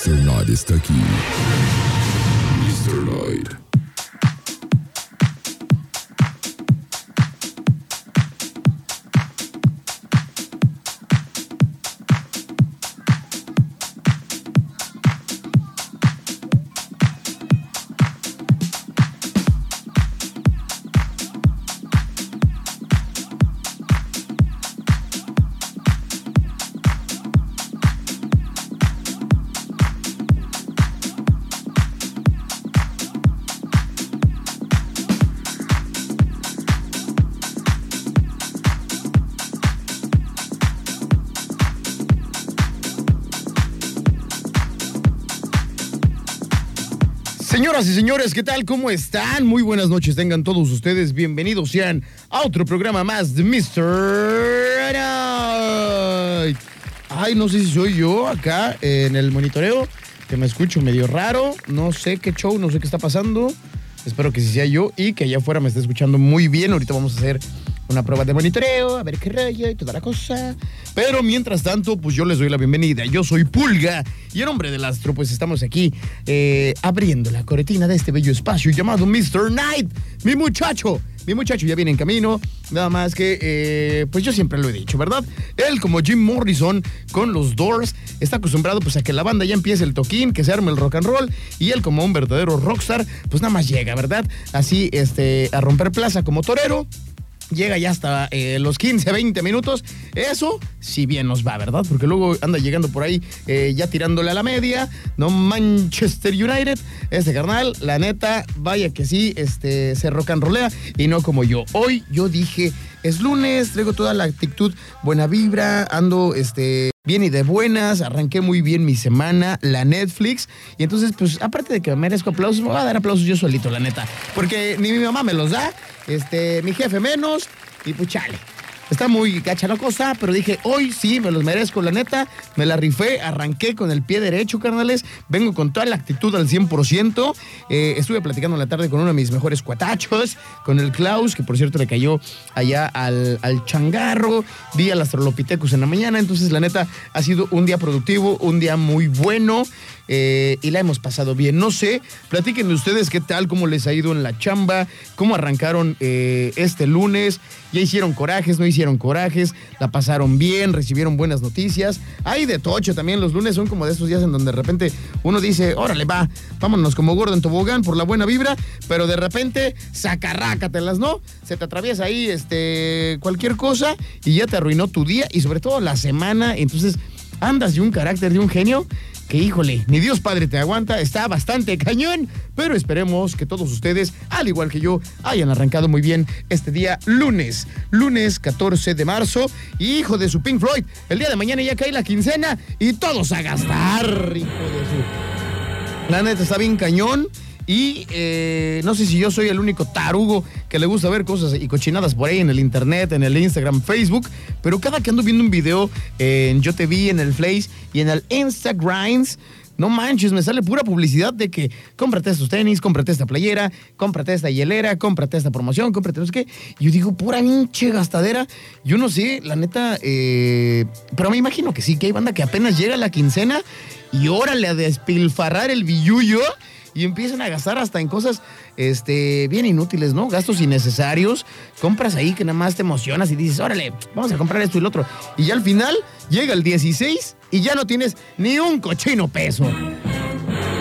Mr. Night está aquí. Señoras y señores, ¿qué tal? ¿Cómo están? Muy buenas noches, tengan todos ustedes bienvenidos sean a otro programa más de Mr. Night. Ay, no sé si soy yo acá en el monitoreo, que me escucho medio raro, no sé qué show, no sé qué está pasando. Espero que sí sea yo y que allá afuera me esté escuchando muy bien. Ahorita vamos a hacer una prueba de monitoreo, a ver qué raya y toda la cosa. Pero mientras tanto, pues yo les doy la bienvenida. Yo soy Pulga y en nombre del astro, pues estamos aquí eh, abriendo la cortina de este bello espacio llamado Mr. Night. Mi muchacho, mi muchacho ya viene en camino. Nada más que, eh, pues yo siempre lo he dicho, ¿verdad? Él, como Jim Morrison con los Doors, está acostumbrado pues a que la banda ya empiece el toquín, que se arme el rock and roll. Y él, como un verdadero rockstar, pues nada más llega, ¿verdad? Así, este, a romper plaza como torero llega ya hasta eh, los 15, 20 minutos. Eso, si bien nos va, ¿verdad? Porque luego anda llegando por ahí eh, ya tirándole a la media. No Manchester United. Este carnal, la neta, vaya que sí, este, se rock and y no como yo. Hoy yo dije, es lunes, traigo toda la actitud, buena vibra, ando, este bien y de buenas, arranqué muy bien mi semana, la Netflix, y entonces, pues, aparte de que me merezco aplausos, me voy a dar aplausos yo solito, la neta, porque ni mi mamá me los da, este, mi jefe menos, y pues chale. Está muy gacha la cosa, pero dije, hoy sí me los merezco, la neta. Me la rifé, arranqué con el pie derecho, carnales. Vengo con toda la actitud al 100%. Eh, estuve platicando en la tarde con uno de mis mejores cuatachos, con el Klaus, que por cierto le cayó allá al, al changarro. Vi al Astrolopithecus en la mañana. Entonces, la neta, ha sido un día productivo, un día muy bueno. Eh, y la hemos pasado bien. No sé, platíquenme ustedes qué tal, cómo les ha ido en la chamba, cómo arrancaron eh, este lunes, ya hicieron corajes, no hicieron corajes, la pasaron bien, recibieron buenas noticias. Hay de tocho también, los lunes son como de esos días en donde de repente uno dice, órale, va, vámonos como gordo en tobogán por la buena vibra, pero de repente sacarrácatelas, ¿no? Se te atraviesa ahí este, cualquier cosa y ya te arruinó tu día y sobre todo la semana, entonces andas de un carácter, de un genio que híjole, ni Dios Padre te aguanta, está bastante cañón, pero esperemos que todos ustedes, al igual que yo, hayan arrancado muy bien este día lunes, lunes 14 de marzo, hijo de su Pink Floyd, el día de mañana ya cae la quincena y todos a gastar, hijo de su... La neta está bien cañón. Y eh, no sé si yo soy el único tarugo que le gusta ver cosas y cochinadas por ahí en el internet, en el Instagram, Facebook, pero cada que ando viendo un video en Yo Te Vi, en el Face y en el Instagram, no manches, me sale pura publicidad de que cómprate estos tenis, cómprate esta playera, cómprate esta hielera, cómprate esta promoción, cómprate no sé qué. Y yo digo, pura hinche gastadera. Yo no sé, la neta, eh, pero me imagino que sí, que hay banda que apenas llega la quincena y órale a despilfarrar el billullo y empiezan a gastar hasta en cosas este, bien inútiles, ¿no? Gastos innecesarios, compras ahí que nada más te emocionas y dices, órale, vamos a comprar esto y lo otro. Y ya al final llega el 16 y ya no tienes ni un cochino peso.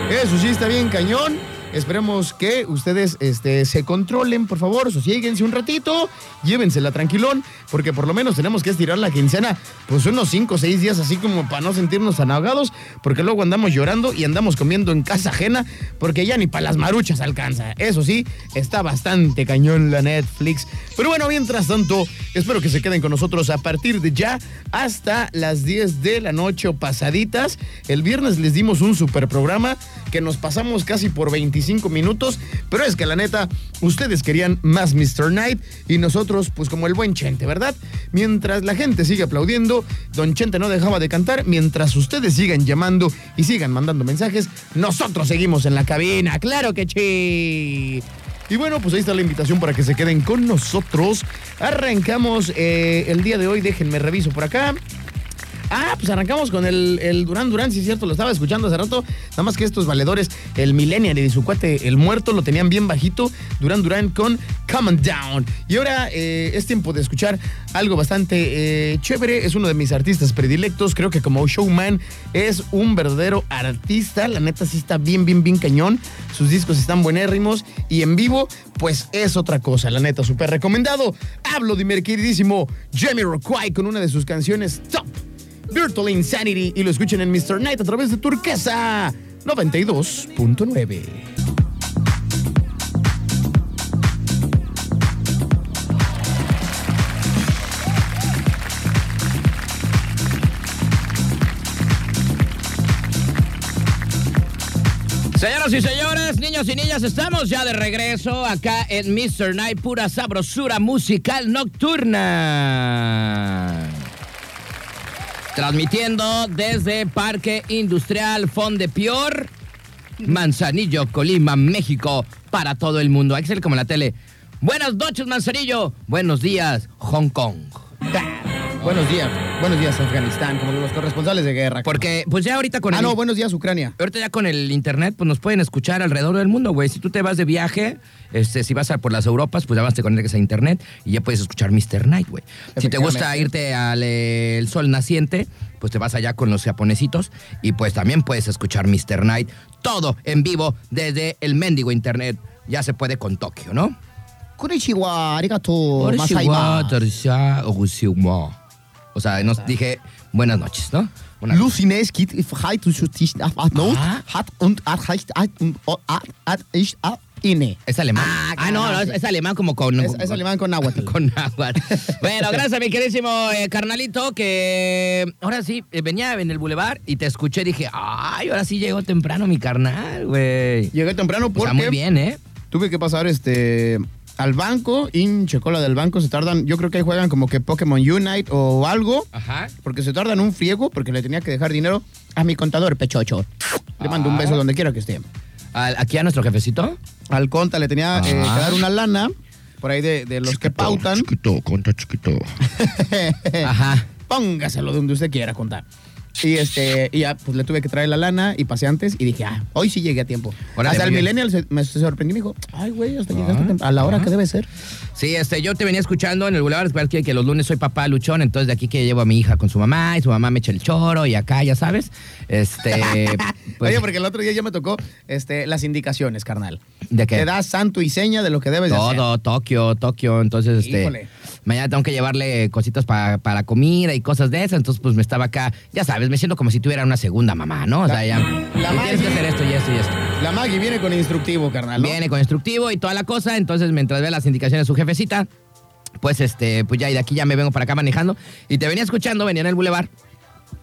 Eso sí está bien cañón. Esperemos que ustedes este, se controlen, por favor, sosieguense un ratito, llévensela tranquilón, porque por lo menos tenemos que estirar la quincena, pues unos 5 o 6 días así como para no sentirnos tan ahogados, porque luego andamos llorando y andamos comiendo en casa ajena, porque ya ni para las maruchas alcanza. Eso sí, está bastante cañón la Netflix. Pero bueno, mientras tanto, espero que se queden con nosotros a partir de ya hasta las 10 de la noche o pasaditas. El viernes les dimos un super programa que nos pasamos casi por 25 minutos, pero es que la neta, ustedes querían más Mr. Night y nosotros, pues como el buen Chente, ¿verdad? Mientras la gente sigue aplaudiendo, Don Chente no dejaba de cantar, mientras ustedes sigan llamando y sigan mandando mensajes, nosotros seguimos en la cabina, claro que sí. Y bueno, pues ahí está la invitación para que se queden con nosotros. Arrancamos eh, el día de hoy, déjenme reviso por acá. Ah, pues arrancamos con el, el Durán Durán, sí es cierto, lo estaba escuchando hace rato. Nada más que estos valedores, el Millennial y su cuate, el muerto, lo tenían bien bajito. Durán Durán con Come Down. Y ahora eh, es tiempo de escuchar algo bastante eh, chévere. Es uno de mis artistas predilectos. Creo que como showman es un verdadero artista. La neta sí está bien, bien, bien cañón. Sus discos están buenérrimos. Y en vivo, pues es otra cosa. La neta, súper recomendado. Hablo de mi queridísimo Jamie Rockway con una de sus canciones top. Virtual Insanity y lo escuchen en Mr. Night a través de Turquesa 92.9. Señoras y señores, niños y niñas, estamos ya de regreso acá en Mr. Night, pura sabrosura musical nocturna. Transmitiendo desde Parque Industrial Fondepior, Manzanillo, Colima, México, para todo el mundo. Ser como la tele. Buenas noches, Manzanillo. Buenos días, Hong Kong. Buenos días, buenos días Afganistán, como los corresponsales de guerra. Porque, pues ya ahorita con ah, el... no, buenos días Ucrania. Ahorita ya con el internet, pues nos pueden escuchar alrededor del mundo, güey. Si tú te vas de viaje, este, si vas a por las Europas, pues ya vas te conectas a internet y ya puedes escuchar Mr. Night, güey. Si te gusta irte al el sol naciente, pues te vas allá con los japonesitos y pues también puedes escuchar Mr. Night, todo en vivo desde el mendigo internet. Ya se puede con Tokio, ¿no? Konnichiwa, arigato, ogusiuma. O sea, nos dije buenas noches, ¿no? Buenas. Lucines geht frei zu Schutz auf Not, Ah. hat und und hat ich inne. Es alemán. Ah, Ah, no, es, es alemán como con... Es, es alemán con náhuatl. Con agua. Bueno, gracias mi queridísimo eh, carnalito que ahora sí eh, venía en el bulevar y te escuché y dije, ay, ahora sí llegó temprano mi carnal, güey. Llegué temprano porque muy bien, ¿eh? tuve que pasar este al banco, in Checola del banco, se tardan, yo creo que ahí juegan como que Pokémon Unite o algo, Ajá. porque se tardan un friego, porque le tenía que dejar dinero a mi contador, Pechocho. Le mando un beso donde quiera que esté. Al- aquí a nuestro jefecito. Al conta le tenía eh, Ah. que dar una lana, por ahí de, de los que pautan. Chiquito, conta chiquito. Ajá. Póngaselo donde usted quiera contar. Y este, y ya, pues le tuve que traer la lana y pasé antes y dije, ah, hoy sí llegué a tiempo. Órale, hasta el millennial se, me sorprendió y me dijo, ay, güey, hasta llegaste Ah, a la hora ah. que debe ser. Sí, este, yo te venía escuchando en el Boulevard que, que los lunes soy papá luchón, entonces de aquí que llevo a mi hija con su mamá y su mamá me echa el choro y acá, ya sabes. Este. pues, Oye, porque el otro día ya me tocó este, las indicaciones, carnal. ¿De qué? Te da santo y seña de lo que debes de hacer. Todo, Tokio, Tokio. Entonces, este. Híjole. Mañana tengo que llevarle cositas pa- para comida y cosas de esas. Entonces, pues me estaba acá, ya sabes, me siento como si tuviera una segunda mamá, ¿no? O sea, ya. la "Tú tienes Maggie- que hacer esto y esto y esto. La Maggie viene con instructivo, carnal. ¿no? Viene con instructivo y toda la cosa. Entonces, mientras ve las indicaciones de su jefecita, pues este, pues ya, y de aquí ya me vengo para acá manejando. Y te venía escuchando, venía en el bulevar.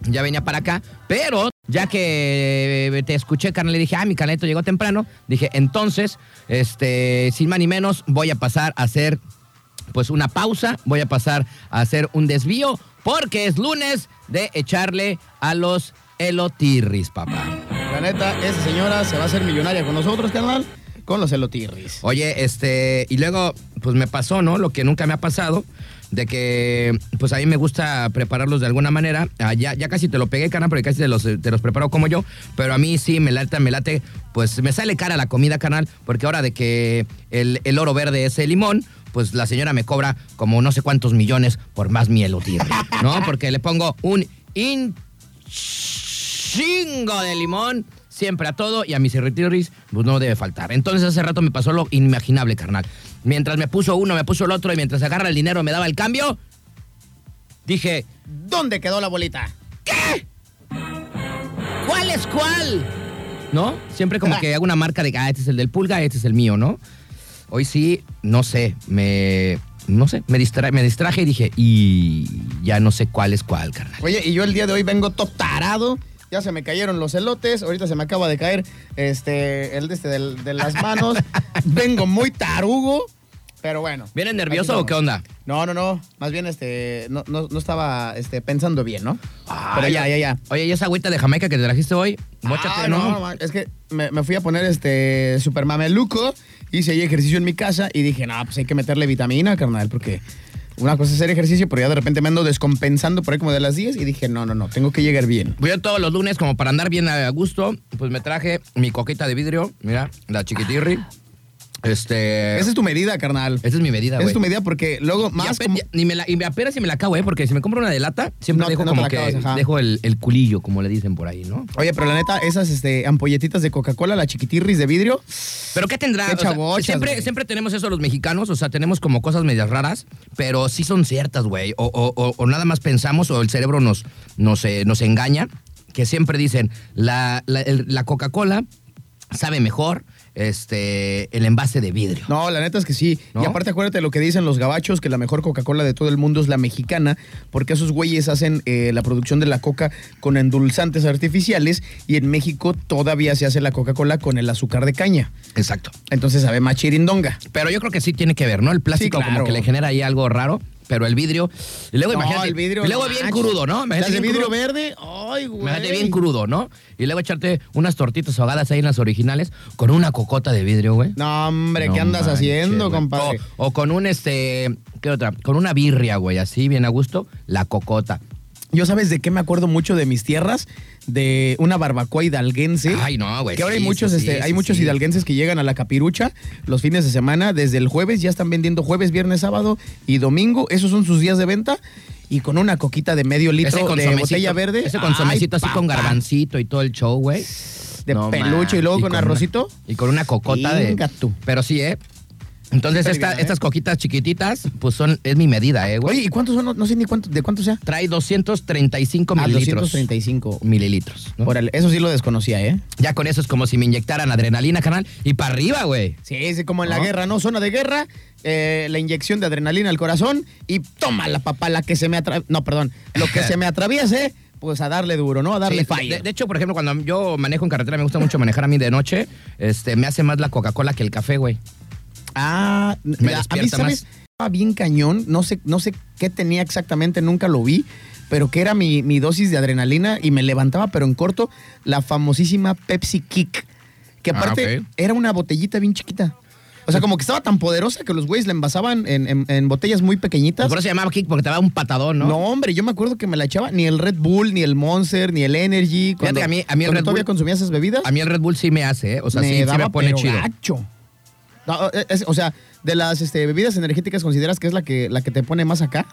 Ya venía para acá, pero ya que te escuché, carnal, le dije, ah, mi canalito llegó temprano. Dije, entonces, este, sin más ni menos, voy a pasar a hacer, pues, una pausa. Voy a pasar a hacer un desvío, porque es lunes de echarle a los elotirris, papá. La neta, esa señora se va a hacer millonaria con nosotros, carnal, con los elotirris. Oye, este, y luego, pues me pasó, ¿no? Lo que nunca me ha pasado, de que, pues a mí me gusta prepararlos de alguna manera. Ah, ya, ya casi te lo pegué, carnal, porque casi te los, te los preparo como yo, pero a mí sí me late, me late, pues me sale cara la comida, canal, porque ahora de que el, el oro verde es el limón, pues la señora me cobra como no sé cuántos millones por más miel o tirri, ¿no? Porque le pongo un in chingo de limón siempre a todo y a mis irritirris pues no debe faltar. Entonces hace rato me pasó lo inimaginable, carnal. Mientras me puso uno, me puso el otro y mientras agarra el dinero me daba el cambio, dije, ¿Dónde quedó la bolita? ¿cuál es cuál? ¿No? Siempre como que hago una marca de, ah, este es el del pulga, este es el mío, ¿no? Hoy sí, no sé, me... No sé, me, distra- me distraje y dije, y ya no sé cuál es cuál, carnal. Oye, y yo el día de hoy vengo todo tarado. Ya se me cayeron los elotes. Ahorita se me acaba de caer este, el de, este de las manos. vengo muy tarugo. Pero bueno. ¿Vienes aquí nervioso o qué onda? No, no, no. Más bien, este, no, no, no estaba este, pensando bien, ¿no? Pero Ay, ya, ya, ya. Oye, ¿y esa agüita de Jamaica que te trajiste hoy? Móchate, Ah, no, man, es que me, me fui a poner este super mameluco, hice ahí ejercicio en mi casa y dije, no, pues hay que meterle vitamina, carnal, porque Una cosa es hacer ejercicio, pero ya de repente me ando descompensando por ahí como de las 10 y dije, no, no, no, tengo que llegar bien. Pues yo todos los lunes, como para andar bien a gusto, pues me traje mi coquita de vidrio, mira, la chiquitirri. Este. Esa es tu medida, carnal. Esa es mi medida, Esa güey. es tu medida porque Y luego más como- ni me la, y apenas si me la acabo, ¿eh? Porque si me compro una de lata, siempre No, dejo no como la que acabas, dejo el, el culillo, como le dicen por ahí, ¿no? Oye, pero la neta, esas este, ampolletitas de Coca-Cola, la chiquitirris de vidrio, Pero ¿qué tendrá? Qué O sea, chabochas, siempre, siempre tenemos eso los mexicanos, o sea, tenemos como cosas medias raras, pero sí son ciertas, güey. O, o- o- o nada más pensamos, o el cerebro nos, nos, eh, nos engaña, que siempre dicen, la, la, la Coca-Cola sabe mejor este, el envase de vidrio. No, la neta es que sí. ¿No? Y aparte acuérdate lo que dicen los gabachos, que la mejor Coca-Cola de todo el mundo es la mexicana, porque esos güeyes hacen eh, la producción de la coca con endulzantes artificiales y en México todavía se hace la Coca-Cola con el azúcar de caña. Exacto. Entonces sabe más chirindonga. Pero yo creo que sí tiene que ver, ¿no? El plástico Sí, claro. como que le genera ahí algo raro, pero el vidrio. Y luego No, imagínate. el vidrio y luego no bien manches. crudo, ¿no? Imagínate bien vidrio crudo. verde, ay, güey. Imagínate bien crudo, ¿no? Y luego echarte unas tortitas ahogadas ahí en las originales con una cocota de vidrio, güey. No, hombre, No ¿qué andas manches, haciendo, güey. compadre? O, o con un este, ¿qué otra? Con una birria, güey, así bien a gusto, la cocota. Yo sabes de qué me acuerdo mucho de mis tierras, de una barbacoa hidalguense. Ay, no, güey. Que ahora hay muchos, sí, este, sí, hay muchos hidalguenses que llegan a la capirucha los fines de semana. Desde el jueves ya están vendiendo jueves, viernes, sábado y domingo. Esos son sus días de venta. Y con una coquita de medio litro de botella verde. Ese consomecito Ay, así con garbancito y todo el show, güey. De No peluche y luego con arrocito. y con una cocota de. Venga tú. Pero sí, ¿eh? Entonces, Está esta- bien, ¿eh? estas coquitas chiquititas, pues son, es mi medida, ¿eh, güey? Oye, ¿y cuántos son? No, no sé ni cuánto, de cuánto sea. Trae 235 Ah, mililitros. 235. Mililitros. ¿no? Órale, eso sí lo desconocía, ¿eh? Ya con eso es como si me inyectaran adrenalina, canal, y para arriba, güey. Sí, es como en la guerra, ¿no? Zona de guerra, eh, la inyección de adrenalina al corazón y toma la papá, la que se me atraviese. No, perdón, lo que se me atraviese, pues a darle duro, ¿no? A darle Sí, de, de hecho, por ejemplo, cuando yo manejo en carretera, me gusta mucho manejar a mí de noche, este, me hace más la Coca-Cola que el café, güey. Ah, Me la- a mí, ¿sabes? Estaba bien cañón, no sé, no sé qué tenía exactamente, nunca lo vi, pero que era mi, mi dosis de adrenalina y me levantaba, pero en corto, la famosísima Pepsi Kick, que Ah, aparte era una botellita bien chiquita. O sea, como que estaba tan poderosa que los güeyes la envasaban en, en- en botellas muy pequeñitas. Por eso se llamaba Kick, porque te daba un patadón, ¿no? ¿no? hombre, yo me acuerdo que me la echaba ni el Red Bull, ni el Monster, ni el Energy. Cuando, que a mí- a mí el Red todavía Bull- consumía esas bebidas, A mí el Red Bull sí me hace, ¿eh? O sea, sí, sí daba me pone pero chido. gacho. Es- o sea, de las este, bebidas energéticas, ¿consideras que es la que, la que te pone más acá?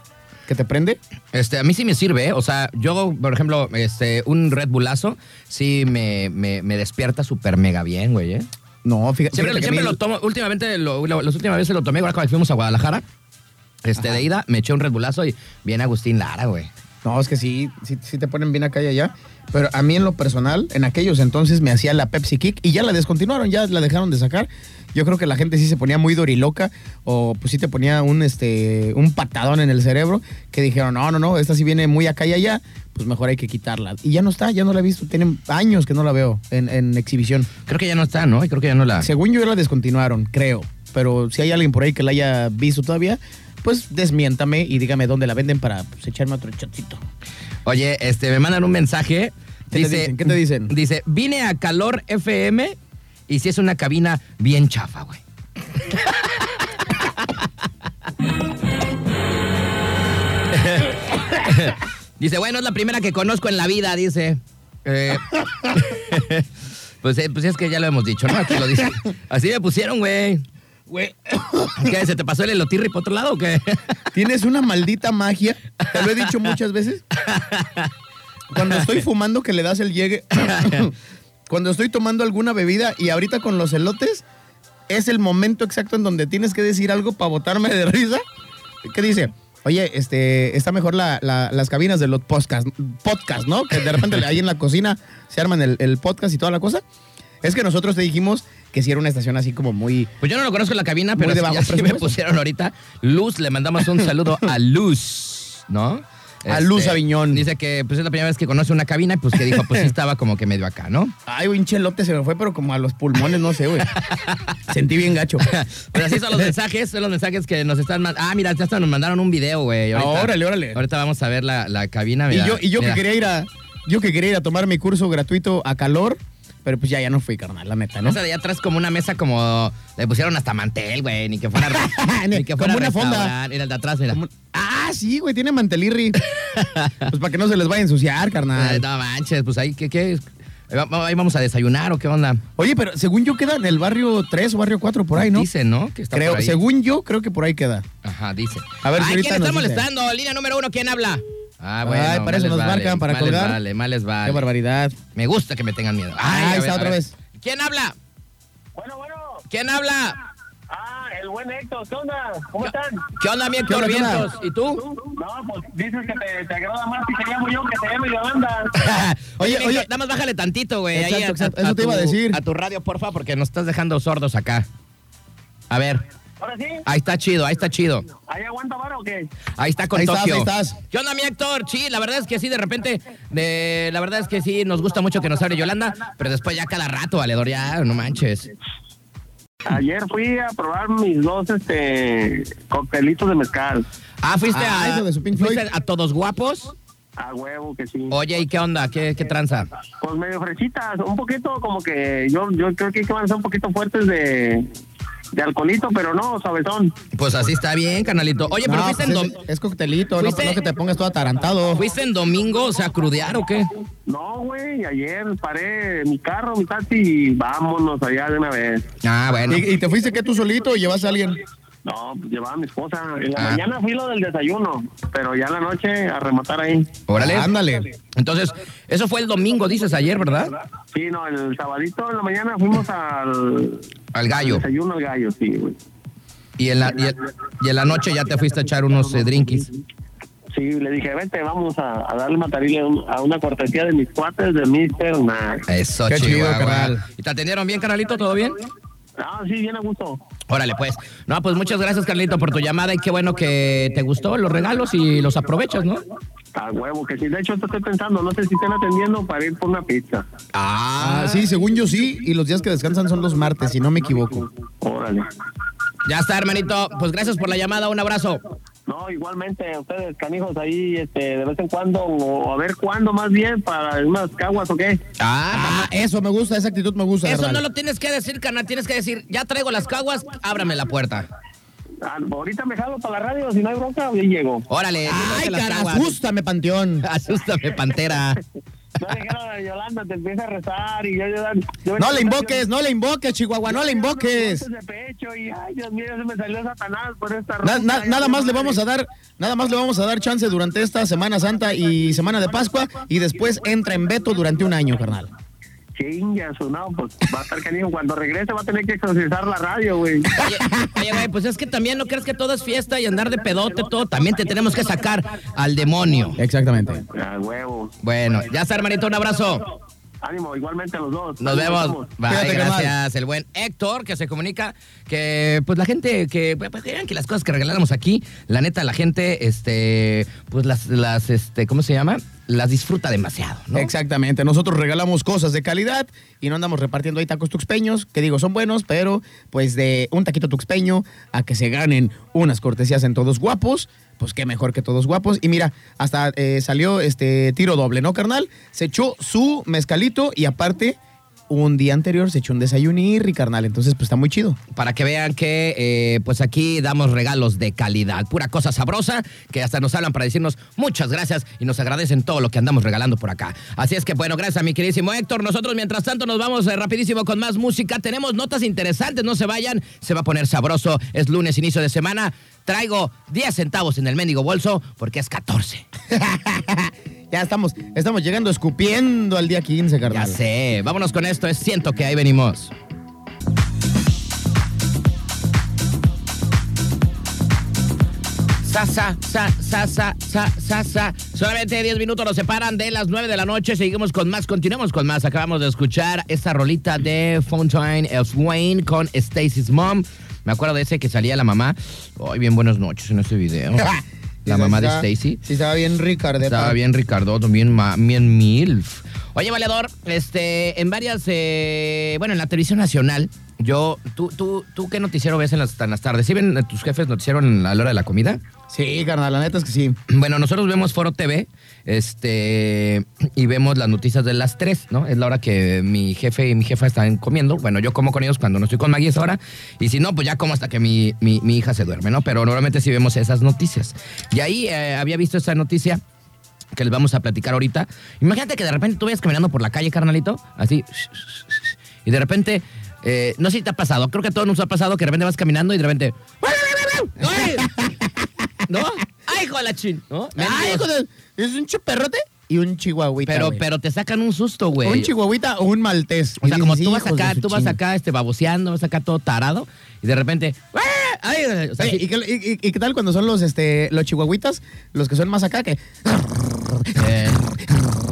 ¿Que te prende? Este, a mí sí me sirve, ¿eh? O sea, yo, por ejemplo, este, un Red Bullazo sí me, me, me despierta súper mega bien, güey, ¿eh? No, fíjate. Siempre, fíjate siempre mí- lo tomo, últimamente, lo- lo- las últimas veces lo tomé, igual cuando fuimos a Guadalajara, este, Ajá. de ida, me eché un Red Bullazo y viene Agustín Lara, güey. No, es que sí, sí, sí te ponen bien acá y allá. Pero a mí en lo personal, en aquellos entonces me hacía la Pepsi Kick y ya la descontinuaron, ya la dejaron de sacar. Yo creo que la gente sí se ponía muy doriloca o pues sí te ponía un, este, un patadón en el cerebro que dijeron, no, no, no, esta sí viene muy acá y allá, pues mejor hay que quitarla. Y ya no está, ya no la he visto, tienen años que no la veo en, en exhibición. Creo que ya no está, ¿no? Y creo que ya no la... Según yo la descontinuaron, creo. Pero si hay alguien por ahí que la haya visto todavía, pues desmiéntame y dígame dónde la venden para pues, echarme otro chocito. Oye, este, me mandan un mensaje. ¿Qué te dicen? ¿Qué te dicen? Dice, vine a Calor FM y si es una cabina bien chafa, güey. dice, bueno, es la primera que conozco en la vida, dice. Eh, pues, eh, pues es que ya lo hemos dicho, ¿no? Aquí lo dice. Así me pusieron, güey. Güey, ¿Qué? ¿Se te pasó el elotirri por otro lado o qué? tienes una maldita magia. Te lo he dicho muchas veces. Cuando estoy fumando que le das el llegue. Cuando estoy tomando alguna bebida y ahorita con los elotes, es el momento exacto en donde tienes que decir algo para botarme de risa. ¿Qué dice? Oye, este, está mejor la- la- las cabinas de los podcast, podcast, ¿no? Que de repente ahí en la cocina se arman el, el podcast y toda la cosa. Es que nosotros te dijimos que si era una estación así como muy, Pues yo no lo conozco en la cabina, pero Muy de sí, bajo ya sí me pusieron ahorita. Luz, le mandamos un saludo a Luz, ¿no? Este, A Luz Aviñón. Dice que pues es la primera vez que conoce una cabina y pues que dijo, pues sí estaba como que medio acá, ¿no? Ay, un chelote se me fue, pero como a los pulmones, no sé, güey. Sentí bien gacho. Pues así son los mensajes, son los mensajes que nos están mandando. Ah, mira, ya hasta nos mandaron un video, güey. Ah, órale, órale. Ahorita vamos a ver la, la cabina. Y mira, yo, y yo que quería ir a, yo que quería ir a tomar mi curso gratuito a calor, pero pues ya, ya no fui, carnal, la neta, ¿no? Esa de allá atrás como una mesa como... Le pusieron hasta mantel, güey. Ni que fuera... ni que fuera Como una fonda. Mira el de atrás, mira. Como- Ah, sí, güey, tiene mantelirri. pues para que no se les vaya a ensuciar, carnal. no manches, pues ahí, ¿qué, qué? Ahí va- Ahí vamos a desayunar o qué onda. Oye, pero según yo queda en el barrio 3 o barrio 4 por ahí, ¿no? Dice, ¿no? Que está creo, por ahí. según yo, creo que por ahí queda. Ajá, dice. A ver si Ay, ahorita ¿quién está nos dice. molestando? Línea número uno, ¿quién habla? Ah, Ay, bueno. para mal eso nos vale, marcan, para mal colgar. vale, mal les vale. Qué barbaridad. Me gusta que me tengan miedo. Ahí a ver, está otra vez. ¿Quién habla? Bueno, bueno. ¿Quién habla? Ah, el buen Héctor, ¿qué onda? ¿Cómo están? ¿Qué onda, mi ¿Qué Héctor onda, qué onda? Vientos? ¿Y tú? No, pues dices que te, te agrada más si te llamo yo que te llamo Yolanda. Oye, oye. Héctor, nada más bájale tantito, güey. ahí Exacto, a- exacto. a- Eso a te iba a decir. A tu radio, porfa, porque nos estás dejando sordos acá. A ver, Ahora sí, ahí está chido, ahí está chido. ¿ahí aguanta vara o qué? Ahí está con Ahí estás, ahí estás. ¿Qué onda, mi Héctor? Sí, la verdad es que sí, de repente, de, la verdad es que sí, nos gusta mucho que nos hable Yolanda, pero después ya cada rato, valedor, ya, no manches. Ayer fui a probar mis dos este coctelitos de mezcal. Ah, fuiste Ah, a, eso de su Pink fuiste Floyd. a Todos Guapos. A huevo que sí. Oye, ¿y qué onda? ¿Qué, qué tranza? Pues medio fresitas, un poquito como que yo yo creo que van a ser un poquito fuertes de, de alcoholito, pero no, suavezón. Pues así está bien, canalito. Oye, pero No, fuiste, pues en es, dom- es coctelito, no, ¿Fuiste? no que te pongas todo atarantado. ¿fuiste en domingo, o sea, a crudear o qué? No, güey, ayer paré mi carro, mi taxi y vámonos allá de una vez. Ah, bueno. ¿Y, y te fuiste que tú solito o llevas a alguien? No, pues llevaba a mi esposa. En la Ah. mañana fui lo del desayuno, pero ya en la noche a rematar ahí. Órale. Ándale. Entonces, eso fue el domingo, dices ayer, ¿verdad? Sí, no, el sabadito en la mañana fuimos al Al gallo. desayuno al gallo, sí, güey. Y en la, y, y en la noche ya te fuiste a echar unos eh, drinkies. Sí, le dije, vete, vamos a, a darle matarile a, un- a una cortesía de mis cuates de Mister Max. Eso, Qué chido, Chihuahua. carnal. ¿Y te atendieron bien, canalito? ¿Todo bien? Ah, sí, bien a gusto. Órale, pues. No, pues muchas gracias, Carlito, por tu llamada y qué bueno que te gustó los regalos y los aprovechas, ¿no? A huevo, que sí. De hecho, estoy pensando, no sé si están atendiendo para ir por una pizza. Ah, sí, según yo sí. Y los días que descansan son los martes, si no me equivoco. Órale. Ya está, hermanito. Pues gracias por la llamada. Un abrazo. No, igualmente, ustedes, canijos, ahí este, de vez en cuando, o a ver cuándo más bien, para unas caguas o qué. Ah, Ah, eso me gusta, esa actitud me gusta. eso no lo tienes que decir, carnal. Tienes que decir, ya traigo las caguas, ábrame la puerta. Ah, ahorita me jalo para la radio, si no hay bronca, bien llego. Órale. Ay, cara, asústame, Panteón. Asústame, pantera. No dijeron Yolanda, te empieza a rezar y yo... yo, yo No le invoques, no le invoques, Chihuahua, no le invoques. De pecho y, ay, Dios mío, se me salió Satanás por esta Na- na- ropa. nada más le vamos a dar, nada más le vamos a dar chance durante esta Semana Santa y Semana de Pascua y después entra en veto durante un año, carnal. Chinga, su no, pues va a estar canijo. Cuando regrese va a tener que exorcizar la radio, güey. Oye, oye, güey, pues es que también no crees que todo es fiesta y andar de pedote, todo. También te tenemos que sacar al demonio. Exactamente. A huevo. Bueno, ya está, hermanito. Un abrazo. Ánimo, igualmente a los dos. Nos vemos. Bye, gracias. El buen Héctor que se comunica que pues la gente que pues, vean que las cosas que regalamos aquí, la neta la gente este pues las las este ¿cómo se llama? Las disfruta demasiado, ¿no? Exactamente. Nosotros regalamos cosas de calidad y no andamos repartiendo ahí tacos tuxpeños, que digo, son buenos, pero pues de un taquito tuxpeño a que se ganen unas cortesías en todos guapos, pues qué mejor que todos guapos. Y mira, hasta eh, salió este tiro doble, ¿no, carnal? Se echó su mezcalito y aparte, un día anterior se echó un desayunirri, carnal. Entonces, pues está muy chido. Para que vean que eh, pues aquí damos regalos de calidad, pura cosa sabrosa, que hasta nos hablan para decirnos muchas gracias y nos agradecen todo lo que andamos regalando por acá. Así es que bueno, gracias a mi queridísimo Héctor. Nosotros mientras tanto nos vamos eh, rapidísimo con más música. Tenemos notas interesantes, no se vayan, se va a poner sabroso. Es lunes, inicio de semana. Traigo 10 centavos en el mendigo bolso porque es 14. Ya estamos, estamos llegando escupiendo al día 15, Ya carnal. sé, vámonos con esto, es siento que ahí venimos. Sa, sa, sa, sa, sa, sa, sa, sa. Solamente 10 minutos nos separan de las 9 de la noche. Seguimos con más, continuamos con más. Acabamos de escuchar esta rolita de Fontaine of Wayne con Stacy's Mom. Me acuerdo de ese que salía la mamá. Ay, bien buenas noches en este video. La mamá de Stacy. Sí, estaba bien Ricardeta. Estaba bien Ricardo, bien, bien MILF. Oye, Valedor, este, en varias, eh, bueno, en la televisión nacional, yo, ¿tú, tú, tú qué noticiero ves en las, en las tardes? ¿Sí ven tus jefes noticiero en- a la hora de la comida? Sí, carnal, la neta es que sí. Bueno, nosotros vemos Foro TV, este, y vemos las noticias de las 3, ¿no? Es la hora que mi jefe y mi jefa están comiendo. Bueno, yo como con ellos cuando no estoy con Maggie esa hora, y si no, pues ya como hasta que mi, mi- mi hija se duerme, ¿no? Pero normalmente sí vemos esas noticias. Y ahí eh, había visto esa noticia que les vamos a platicar ahorita. Imagínate que de repente tú vayas caminando por la calle, carnalito, así, y de repente, eh, no sé si te ha pasado, creo que a todos nos ha pasado que de repente vas caminando y de repente... ¡Ay! ¿No? ¡Ay, hijo de la chin! ¿no? Ay, hijo de- Es un chiperrote y un chihuahuita. Pero, pero te sacan un susto, güey. Un chihuahuita o un maltés. O sea, como tú vas "Hijos de acá, tú vas chinga". acá este, baboseando, vas acá todo tarado, y de repente. ¡ah! ¡Ay! O sea, Oye, sí, ¿y, qué, y- y- y qué tal cuando son los, este, los chihuahuitas, los que son más acá que... eh,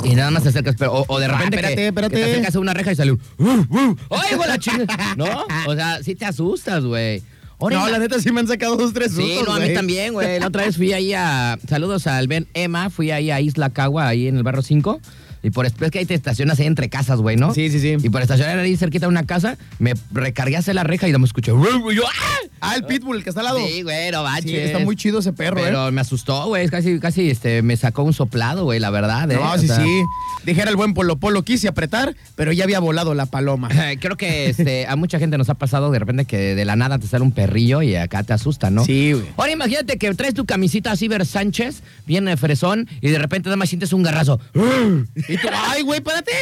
y nada más te acercas, pero, o, o de Ah, repente. espérate, que, espérate. que te acercas a una reja y sale un. ¡uh, uh! ¡Ay, hijo de la chinga! ¿No? O sea, sí te asustas, güey. Ahora No, la neta sí me han sacado dos, tres sustos, Sí, no, a mí también, güey. La otra vez fui ahí a. Saludos al Ben Emma. Fui ahí a Isla Cagua, ahí en el barrio 5. Y por después que ahí te estacionas ahí entre casas, güey, ¿no? Sí, sí, sí. Y por estacionar ahí cerquita de una casa, me recargué hacia la reja y me escuché. Y yo, ¡ah! Ah, el pitbull, el que está al lado. Sí, güey, no manches. Sí, está muy chido ese perro, Pero ¿eh? me asustó, güey. Casi, casi este, me sacó un soplado, güey, la verdad. ¿eh? No, O sí, sea, sí. Dijera el buen Polo Polo, quise apretar, pero ya había volado la paloma. Creo que este, a mucha gente nos ha pasado de repente que de la nada te sale un perrillo y acá te asusta, ¿no? Sí, güey. Ahora imagínate que traes tu camisita así, Ver Sánchez, bien fresón, y de repente nada más sientes un garrazo. Ay, güey, espérate.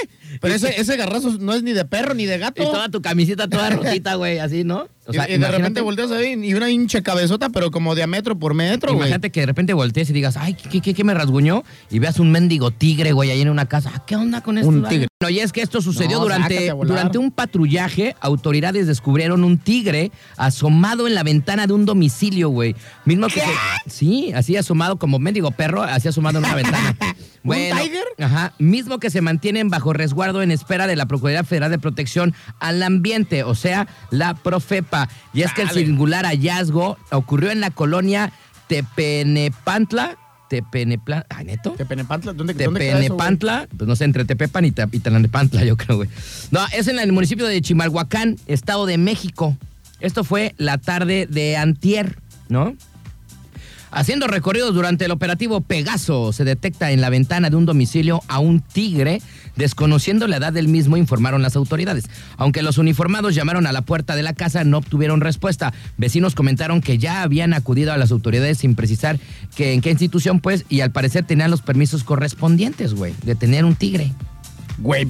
Pero ese, ese garrazo no es ni de perro ni de gato. Y toda tu camisita toda rotita, güey, así, ¿no? O Y- y, de repente volteas ahí y una hincha cabezota, pero como de a metro por metro, güey. Imagínate que de repente voltees y digas, ay, ¿qué, qué, qué me rasguñó? Y veas un mendigo tigre, güey, ahí en una casa. Ah, ¿Qué onda con esto? Un tigre. Bueno, y es que esto sucedió No, durante, durante un patrullaje. Autoridades descubrieron un tigre asomado en la ventana de un domicilio, güey. Mismo que se- sí, así asomado como mendigo perro, así asomado en una ventana. ¿Un tiger? Ajá, mismo que se mantienen bajo resguardo en espera de la Procuraduría Federal de Protección al Ambiente, o sea, la Profepa. Y es que el singular hallazgo ocurrió en la colonia Tepenepantla. Tepenepla, ¿ah, neto? Tepenepantla, ¿dónde, dónde queda eso? Tepenepantla, pues no sé, entre Tepepan y, y Tlalnepantla, yo creo, güey. No, es en el municipio de Chimalhuacán, Estado de México. Esto fue la tarde de Antier, ¿no? Haciendo recorridos durante el operativo Pegaso, se detecta en la ventana de un domicilio a un tigre. Desconociendo la edad del mismo, informaron las autoridades. Aunque los uniformados llamaron a la puerta de la casa, no obtuvieron respuesta. Vecinos comentaron que ya habían acudido a las autoridades sin precisar que en qué institución, pues, y al parecer tenían los permisos correspondientes, güey, de tener un tigre. Güey,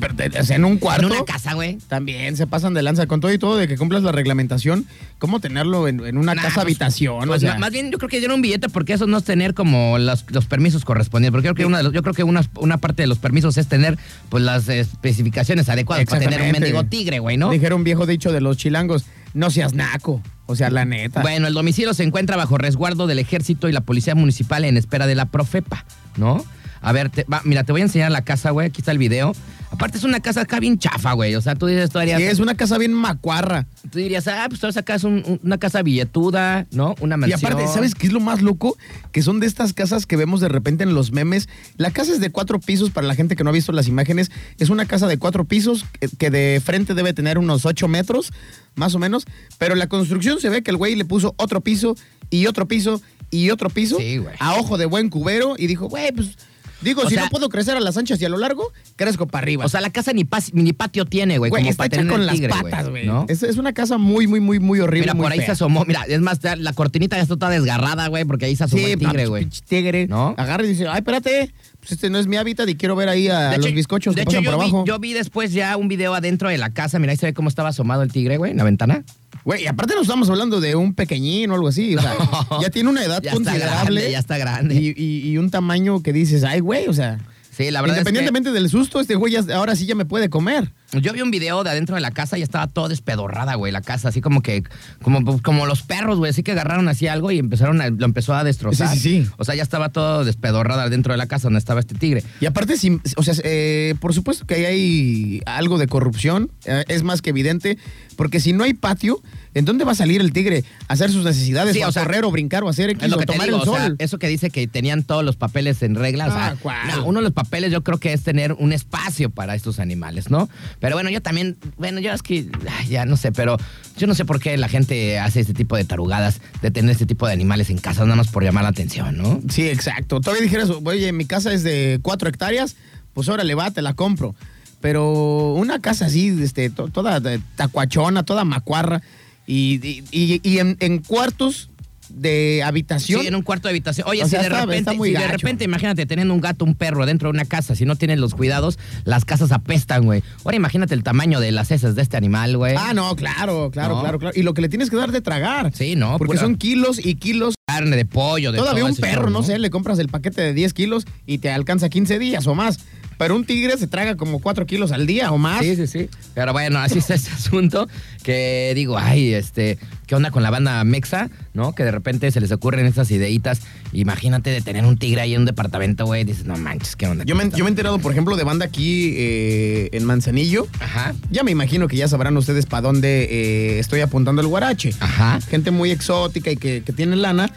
en un cuarto. En una casa, güey. También se pasan de lanza con todo y todo de que cumplas la reglamentación. ¿Cómo tenerlo en, en una Nah, casa pues, habitación? Pues o sea, más bien yo creo que dieron un billete porque eso no es tener como los, los permisos correspondientes. Porque yo creo que, una, de los- yo creo que una, una parte de los permisos es tener pues las especificaciones adecuadas para tener un mendigo tigre, güey, ¿no? Dijera un viejo dicho de los chilangos, no seas naco. O sea, la neta. Bueno, el domicilio se encuentra bajo resguardo del ejército y la policía municipal en espera de la Profepa, ¿no? A ver, te- va, mira, te voy a enseñar la casa, güey. Aquí está el video. Aparte es una casa acá bien chafa, güey. O sea, tú dices, tú harías, Sí, es una casa bien macuarra. tú dirías, ah, pues tú acá es un- un- una casa billetuda, ¿no? Una Y mansión. aparte, ¿sabes qué es lo más loco? Que son de estas casas que vemos de repente en los memes. La casa es de cuatro pisos, para la gente que no ha visto las imágenes. Es una casa de cuatro pisos que, que de frente debe tener unos ocho metros, más o menos. Pero la construcción se ve que el güey le puso otro piso y otro piso y otro piso Sí, güey. a ojo de buen cubero y dijo, güey, pues... Digo, O si sea- no puedo crecer a las anchas y a lo largo, crezco para arriba. O sea, la casa ni, pas- ni patio tiene, güey. Como está hecha con las patas, güey. ¿no? Es, es una casa muy, muy, muy, muy horrible. Mira, muy por ahí fea. se asomó. Mira, es más, la cortinita ya está toda desgarrada, güey, porque ahí se asomó Sí, el tigre, güey. tigre. ¿No? Agarra y dice, ay, espérate, pues este no es mi hábitat y quiero ver ahí a De los hecho- bizcochos de que hecho, pasan yo por vi, yo vi después ya un video adentro de la casa. Mira, ahí se ve cómo estaba asomado el tigre, güey, en la ventana. Güey, y aparte no estamos hablando de un pequeñín o algo así. O sea, ya tiene una edad Ya está considerable. grande, ya está grande. Y, y- y un tamaño que dices, ay, güey, o sea. Sí, la verdad es que- independientemente del susto, este güey ya- ahora sí ya me puede comer. Yo vi un video de adentro de la casa y estaba todo despedorrada, güey, la casa, así como que, como, como los perros, güey, así que agarraron así algo y empezaron a- lo empezó a destrozar. Sí, sí, sí. O sea, ya estaba todo despedorrada dentro de la casa donde estaba este tigre. Y aparte, si- o sea, eh, por supuesto que ahí hay algo de corrupción, eh, es más que evidente, porque si no hay patio, ¿en dónde va a salir el tigre? ¿A hacer sus necesidades, Sí, o, o sea, correr, o brincar, o hacer X, Es lo o que tomar digo, el o sea, sol? eso que dice que tenían todos los papeles en regla. o sea, Ah, ¿cuál? no, uno de los papeles yo creo que es tener un espacio para estos animales, ¿no? Pero bueno, yo también, bueno, yo es que, ya no sé, pero yo no sé por qué la gente hace este tipo de tarugadas de tener este tipo de animales en casa, nada más por llamar la atención, ¿no? Sí, exacto. Todavía dijeras, oye, mi casa es de cuatro hectáreas, pues órale, va, te la compro. Pero una casa así, este, to- toda tacuachona, toda macuarra, y, y- y- y en cuartos de habitación. Sí, en un cuarto de habitación. Oye, O si, sea, de, está- repente, está muy si de repente, imagínate, teniendo un gato, un perro dentro de una casa, si no tienes los cuidados, las casas apestan, güey. Ahora imagínate el tamaño de las heces de este animal, güey. Ah, no, claro, claro, No. claro, claro. Y lo que le tienes que dar de tragar. Sí, no, Porque pura son kilos y kilos. carne de pollo, de Todavía todo un perro, no sé, le compras el paquete de 10 kilos y te alcanza 15 días o más. Pero un tigre se traga como 4 kilos al día o más. Sí, sí, sí. Pero bueno, así está este asunto que digo, ay, este, ¿qué onda con la banda Mexa? ¿No? Que de repente se les ocurren estas ideitas. Imagínate de tener un tigre ahí en un departamento, güey. Dices, no manches, ¿qué onda? Yo me, yo me he enterado, por ejemplo, de banda aquí eh, en Manzanillo. Ajá, Ya me imagino que ya sabrán ustedes para dónde eh, estoy apuntando el guarache. ajá. Gente muy exótica y que, que tiene lana.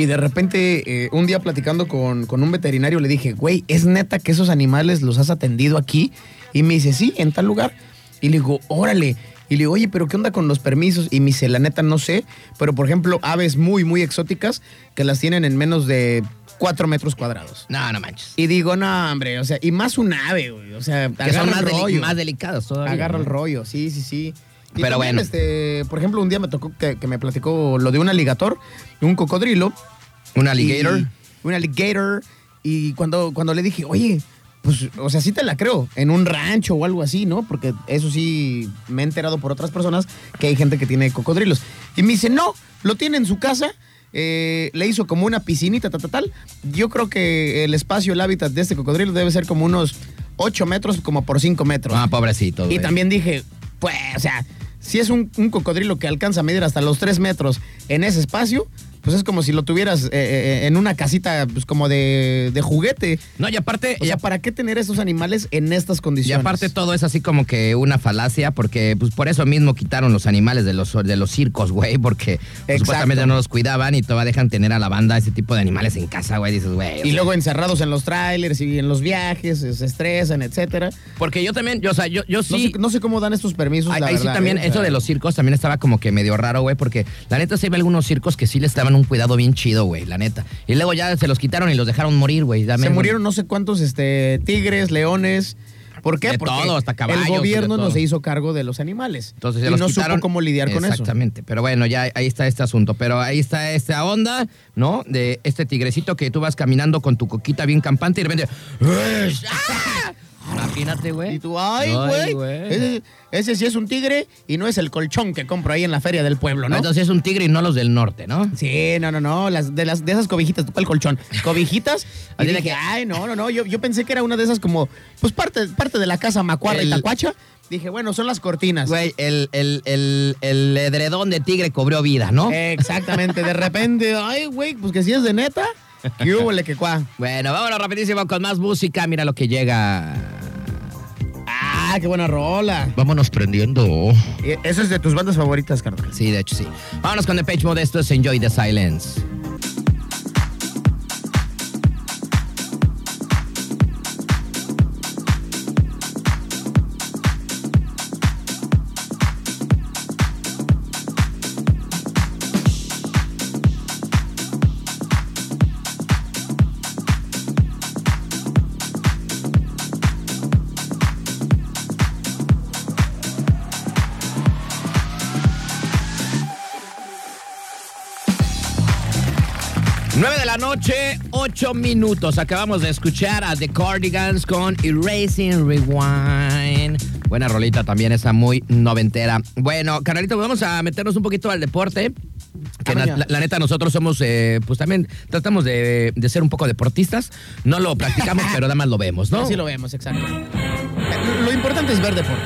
Y de repente, eh, un día platicando con, con un veterinario, le dije, güey, ¿es neta que esos animales los has atendido aquí? Y me dice, sí, en tal lugar. Y le digo, órale. Y le digo, oye, pero ¿qué onda con los permisos? Y me dice, la neta no sé. Pero, por ejemplo, aves muy, muy exóticas que las tienen en menos de 4 metros cuadrados. No, no manches. Y digo, no, hombre, o sea, y más un ave, güey. O sea, Que son más, deli- rollo. más delicados todavía. Agarra ¿no? el rollo, sí, sí, sí. Y Pero también, bueno. este, por ejemplo, un día me tocó que, que me platicó lo de un alligator, de un cocodrilo. Un alligator. Y- un alligator. Y cuando, cuando le dije, oye, pues, o sea, sí te la creo, en un rancho o algo así, ¿no? Porque eso sí me he enterado por otras personas que hay gente que tiene cocodrilos. Y me dice, no, lo tiene en su casa. eh, le hizo como una piscinita, tal, tal, tal. Yo creo que el espacio, el hábitat de este cocodrilo debe ser como unos 8 metros, como por 5 metros. Ah, pobrecito. Y también dije, pues, o sea, si es un, cocodrilo que alcanza a medir hasta los 3 metros en ese espacio, pues es como si lo tuvieras eh, eh, en una casita, pues como de, de juguete. No, y aparte, O sea, ¿para qué tener estos animales en estas Y condiciones? aparte todo es así como que una falacia, porque pues por eso mismo quitaron los animales de los, de los circos, güey, porque pues, supuestamente no los cuidaban y todavía dejan tener a la banda ese tipo de animales en casa, güey. Dices, güey. Y luego encerrados en los trailers y en los viajes, se estresan, etcétera. Porque yo también, yo, o sea, yo, yo No, sí. sé, no sé cómo dan estos permisos. Ahí, la ahí sí también, ¿eh? O eso sea, de los circos también estaba como que medio raro, güey, porque la neta se ve algunos circos que sí les daban un cuidado bien chido, güey, la neta. Y luego ya se los quitaron y los dejaron morir, güey. Se murieron no sé cuántos este, tigres, leones. ¿Por qué? De Porque todo, hasta caballos, el gobierno no se hizo cargo de los animales. Entonces y los no quitaron. supo cómo lidiar con eso. Exactamente. Pero bueno, ya ahí está este asunto. Pero ahí está esta onda, ¿no? De este tigrecito que tú vas caminando con tu coquita bien campante y de repente. ¡Ah! Imagínate, güey. Y tú, ay, güey. Ese, ese sí es un tigre y no es el colchón que compro ahí en la feria del pueblo, ¿no? Entonces es un tigre y no los del norte, ¿no? Sí, no, no, no. Las, de, las, de esas cobijitas, ¿tú cuál colchón? Cobijitas. Y Así de dije, que- ay, no, no, no. Yo, yo pensé que era una de esas como, pues parte, parte de la casa Macuarra y El- Tacuacha. Dije, bueno, son las cortinas. Güey, el, el, el, el edredón de tigre cobrió vida, ¿no? Exactamente. De repente, ay, güey, pues que si es de neta. ¿Qué hubo, le que cuá? Bueno, vámonos rapidísimo con más música. Mira lo que llega. Ah, qué buena rola. Vámonos prendiendo. Eh, Eso es de tus bandas favoritas, carnal. Sí, de hecho sí. Vámonos con The Page Mode. Esto es Enjoy the Silence. La noche, ocho minutos. Acabamos de escuchar a The Cardigans con Erasing Rewind. Buena rolita también, esa muy noventera. Bueno, carnalito, vamos a meternos un poquito al deporte. Que Ah, la, venga. la- la neta, nosotros somos, eh, pues también tratamos de, de ser un poco deportistas. No lo practicamos, pero nada más lo vemos, ¿no? Así lo vemos, exacto. Eh, Lo importante es ver deporte.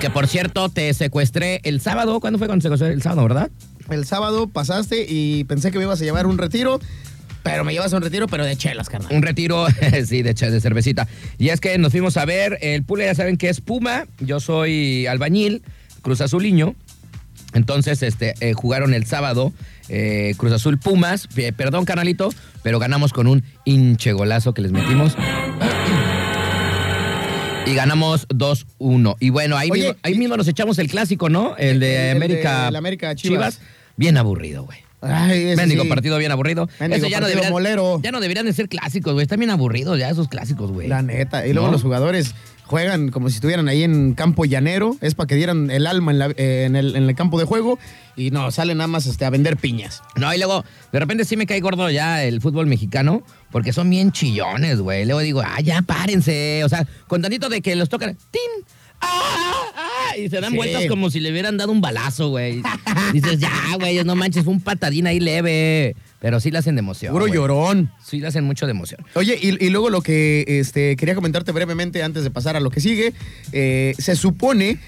Que por cierto, te secuestré el sábado. ¿Cuándo fue cuando te secuestré? El sábado, ¿verdad? El sábado pasaste y pensé que me ibas a llevar un retiro, pero me llevas a un retiro, pero de chelas, carnal. Un retiro, sí, de, de cervecita. Y es que nos fuimos a ver, el Pule ya saben que es Puma, yo soy albañil, Cruz Azuliño. Entonces, este, eh, jugaron el sábado eh, Cruz Azul Pumas, eh, perdón, canalito, pero ganamos con un hinche golazo que les metimos. Y ganamos 2-1. Y bueno, ahí, Oye, mismo, ahí mismo nos echamos el clásico, ¿no? El de El de América, América Chivas. Bien aburrido, güey. Ay, ese Mendigo sí. partido bien aburrido. Ese ya no, deberían, molero. ya no deberían de ser clásicos, güey. Están bien aburridos ya esos clásicos, güey. La neta. Y luego ¿No? los jugadores juegan como si estuvieran ahí en campo llanero. Es para que dieran el alma en, la- eh, en el, en el campo de juego. Y no, salen nada más este, a vender piñas. No, y luego, de repente sí me cae gordo ya el fútbol mexicano, porque son bien chillones, güey. Luego digo, ah, ya párense. O sea, con tantito de que los tocan, ¡tin! ¡Ah! ¡Ah! Y se dan Sí. vueltas como si le hubieran dado un balazo, güey. Dices, ya, güey, no manches, un patadín ahí leve. Pero sí le hacen de emoción. Puro güey. llorón. Sí le hacen mucho de emoción. Oye, y, y luego lo que este, quería comentarte brevemente antes de pasar a lo que sigue, eh, se supone,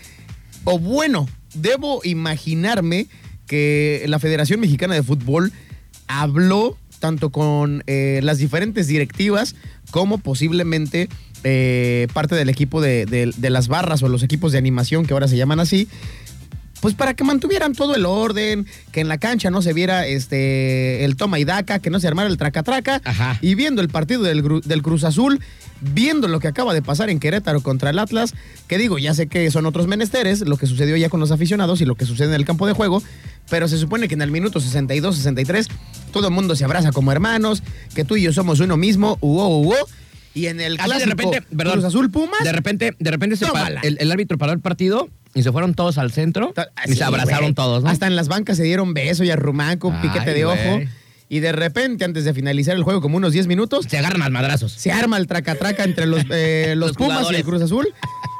o bueno, debo imaginarme que la Federación Mexicana de Fútbol habló tanto con eh, las diferentes directivas como posiblemente eh, parte del equipo de, de- de las barras o los equipos de animación que ahora se llaman así, pues para que mantuvieran todo el orden, que en la cancha no se viera este el toma y daca, que no se armara el traca-traca. Ajá. Y viendo el partido del Cruz Azul, viendo lo que acaba de pasar en Querétaro contra el Atlas, que digo, ya sé que son otros menesteres, lo que sucedió ya con los aficionados y lo que sucede en el campo de juego, pero se supone que en el minuto 62, 63, todo el mundo se abraza como hermanos, que tú y yo somos uno mismo, uo, uo, y en el Así clásico de repente, perdón, Cruz Azul Pumas, De repente, de repente se pa- Tómala. el, el árbitro paró el partido y se fueron todos al centro y se abrazaron todos, ¿no? Hasta en las bancas se dieron beso y arrumaco, Ay, piquete de ojo. Y de repente, antes de finalizar el juego, como unos 10 minutos, Se agarran al madrazos. se arma el traca-traca entre los, eh, los, Los Pumas y el Cruz Azul.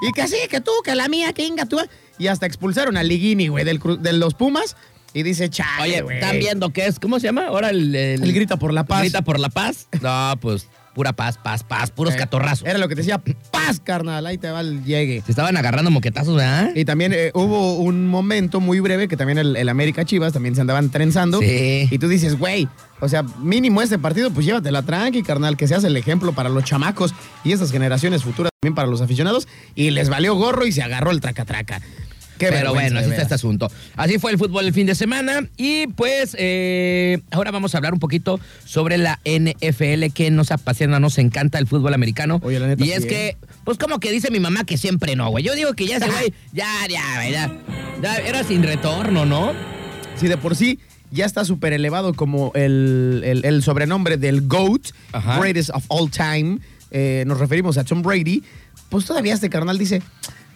Y que sí, que tú, que la mía, que inga tú. Y hasta expulsaron a Liguini, güey, de los Pumas. Y dice, chale, Oye, güey. están viendo qué es, ¿cómo se llama? Ahora el, el, El grita por la paz. Grita por la paz. No, pues pura paz, paz, paz, puros Eh, catorrazos. Era lo que te decía, paz, carnal, ahí te va el llegue. Se estaban agarrando moquetazos, ¿verdad? Y también eh, hubo un momento muy breve que también el, el América Chivas también se andaban trenzando. Sí. Y tú dices, güey, o sea, mínimo este partido, pues llévatela tranqui, carnal, que seas el ejemplo para los chamacos y esas generaciones futuras también para los aficionados. Y les valió gorro y se agarró el traca-traca. Qué Pero bueno, así está este asunto. Así fue el fútbol el fin de semana. Y pues eh, ahora vamos a hablar un poquito sobre la NFL que nos apasiona, nos encanta el fútbol americano. Oye, la neta, y sí, es ¿eh? que, pues como que dice mi mamá que siempre no, güey. Yo digo que ya ese güey, ya, ya, ya, ya era sin retorno, ¿no? Si de por sí ya está súper elevado como el, el- el sobrenombre del GOAT, Ajá. Greatest of All Time, eh, nos referimos a Tom Brady, pues todavía este carnal dice,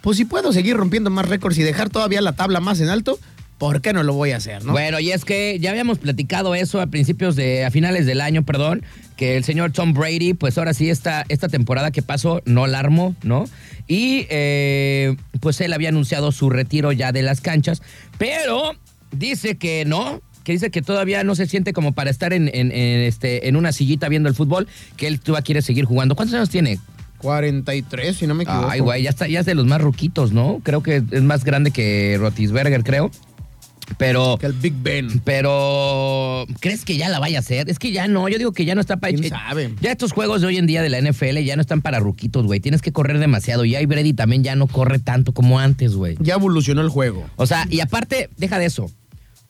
pues si puedo seguir rompiendo más récords y dejar todavía la tabla más en alto, ¿por qué no lo voy a hacer, no? Bueno, y es que ya habíamos platicado eso a principios de, a finales del año, perdón, que el señor Tom Brady, pues ahora sí, esta, esta temporada que pasó no la armó, ¿no? Y eh, pues él había anunciado su retiro ya de las canchas, pero dice que no, que dice que todavía no se siente como para estar en, en- en, este, en una sillita viendo el fútbol, que él todavía quiere seguir jugando. ¿Cuántos años tiene? 43, si no me equivoco. Ay, güey, ya está, ya es de los más ruquitos, ¿no? Creo que es más grande que Rotisberger, creo. Pero... Que el Big Ben. Pero, ¿crees que ya la vaya a hacer? Es que ya no, yo digo que ya no está para... ¿Quién sabe? Ya estos juegos de hoy en día de la NFL ya no están para ruquitos, güey. Tienes que correr demasiado. Y ahí Brady también ya no corre tanto como antes, güey. Ya evolucionó el juego. O sea, y aparte, deja de eso.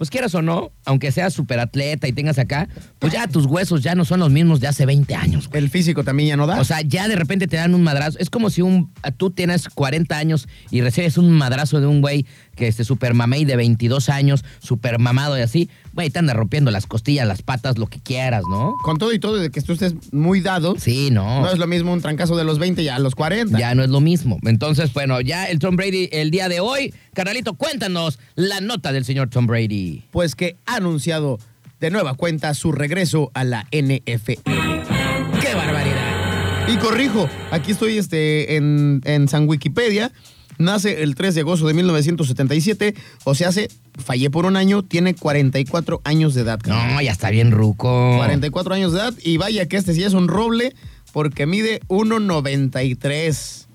Pues quieras o no, aunque seas súper atleta y tengas acá, pues ya tus huesos ya no son los mismos de hace 20 años, güey. El físico también ya no da. O sea, ya de repente te dan un madrazo. Es como si un, tú tienes 40 años y recibes un madrazo de un güey que este super mamey de 22 años, super mamado y así. Güey, te anda rompiendo las costillas, las patas, lo que quieras, ¿no? Con todo y todo, de que tú estés muy dado, Sí, no. no es lo mismo un trancazo de los 20 ya a los 40. Ya no es lo mismo. Entonces, bueno, ya el Tom Brady el día de hoy. Carnalito, cuéntanos la nota del señor Tom Brady. Pues que ha anunciado de nueva cuenta su regreso a la NFL. ¡Qué barbaridad! Y corrijo, aquí estoy este, en, en San Wikipedia. Nace el 3 de agosto de 1977, o sea, hace, fallé por un año, tiene 44 años de edad. No, ya está bien ruco. 44 años de edad y vaya que este sí es un roble porque mide 1.93.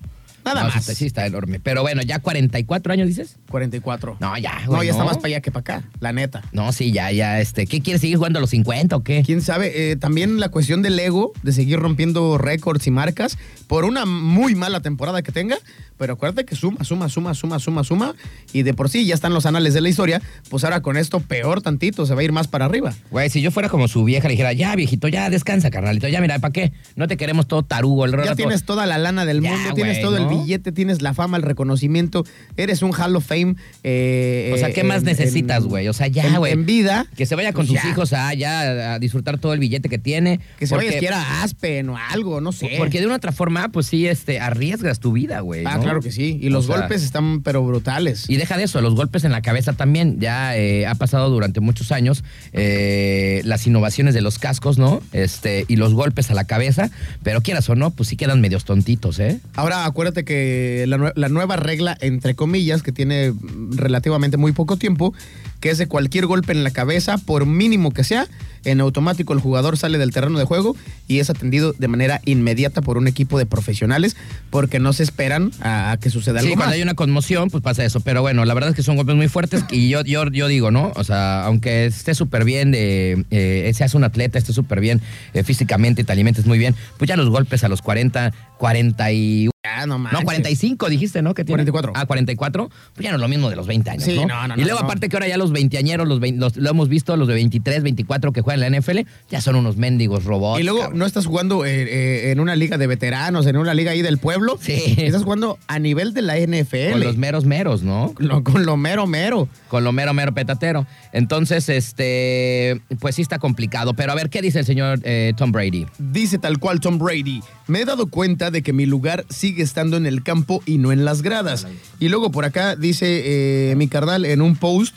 Nada No, más. Sí, está enorme. Pero bueno, ya 44 años, dices. 44. No, ya, No, ya está más para allá que para acá, la neta. No, sí, ya, ya, este. ¿Qué quieres seguir jugando a los 50 o qué? Quién sabe, Eh, también la cuestión del ego, de seguir rompiendo récords y marcas por una muy mala temporada que tenga, pero acuérdate que suma, suma, suma, suma, suma, suma, y de por sí ya están los anales de la historia, pues ahora con esto peor tantito, se va a ir más para arriba. Güey, si yo fuera como su vieja, le dijera, ya, viejito, ya descansa, carnalito, ya, mira, ¿para qué? No te queremos todo tarugo, el Ya rato. tienes toda la lana del Ya, mundo, tienes güey, todo el ¿no? Billete, tienes la fama, el reconocimiento, eres un Hall of Fame. eh, O sea, ¿qué en- más necesitas, güey? O sea, ya, güey. En vida. Que se vaya con pues sus ya. hijos a, ya, a disfrutar todo el billete que tiene. Que se vaya porque- a Aspen o algo, no sé. Porque de una otra forma, pues sí, este, arriesgas tu vida, güey. Ah, ¿no? claro que sí. Y los O sea, golpes están pero brutales. Y deja de eso, los golpes en la cabeza también. Ya eh, ha pasado durante muchos años eh, las innovaciones de los cascos, ¿no? Este, y los golpes a la cabeza. Pero quieras o no, pues sí quedan medios tontitos, ¿eh? Ahora acuérdate que la, la nueva regla, entre comillas, que tiene relativamente muy poco tiempo, que es de cualquier golpe en la cabeza, por mínimo que sea, en automático el jugador sale del terreno de juego y es atendido de manera inmediata por un equipo de profesionales porque no se esperan a, a que suceda Sí, algo cuando más. hay una conmoción, pues pasa eso. Pero bueno, la verdad es que son golpes muy fuertes y yo, yo, yo digo, ¿no? O sea, aunque esté súper bien, de, eh, seas un atleta, esté súper bien eh, físicamente, te alimentes muy bien, pues ya los golpes a los 40, 40 y... Ya, no. No, 45 dijiste, ¿no? Que tiene? 44. Ah, 44. Pues ya no es lo mismo de los 20 años, Sí, ¿no? no, no, Y luego aparte que ahora ya los veinteañeros, los, los- lo hemos visto, los de 23, 24 que juegan en la NFL, ya son unos mendigos robots. Y luego cabrón. no estás jugando eh, eh, en una liga de veteranos, en una liga ahí del pueblo. Sí. Estás jugando a nivel de la NFL. Con los meros meros, ¿no? Lo- con lo mero mero. Con lo mero mero petatero. Entonces, este, pues sí está complicado. Pero a ver, ¿qué dice el señor eh, Tom Brady? Dice tal cual Tom Brady, me he dado cuenta de que mi lugar sigue estando en el campo y no en las gradas. Y luego por acá dice mi carnal en un post,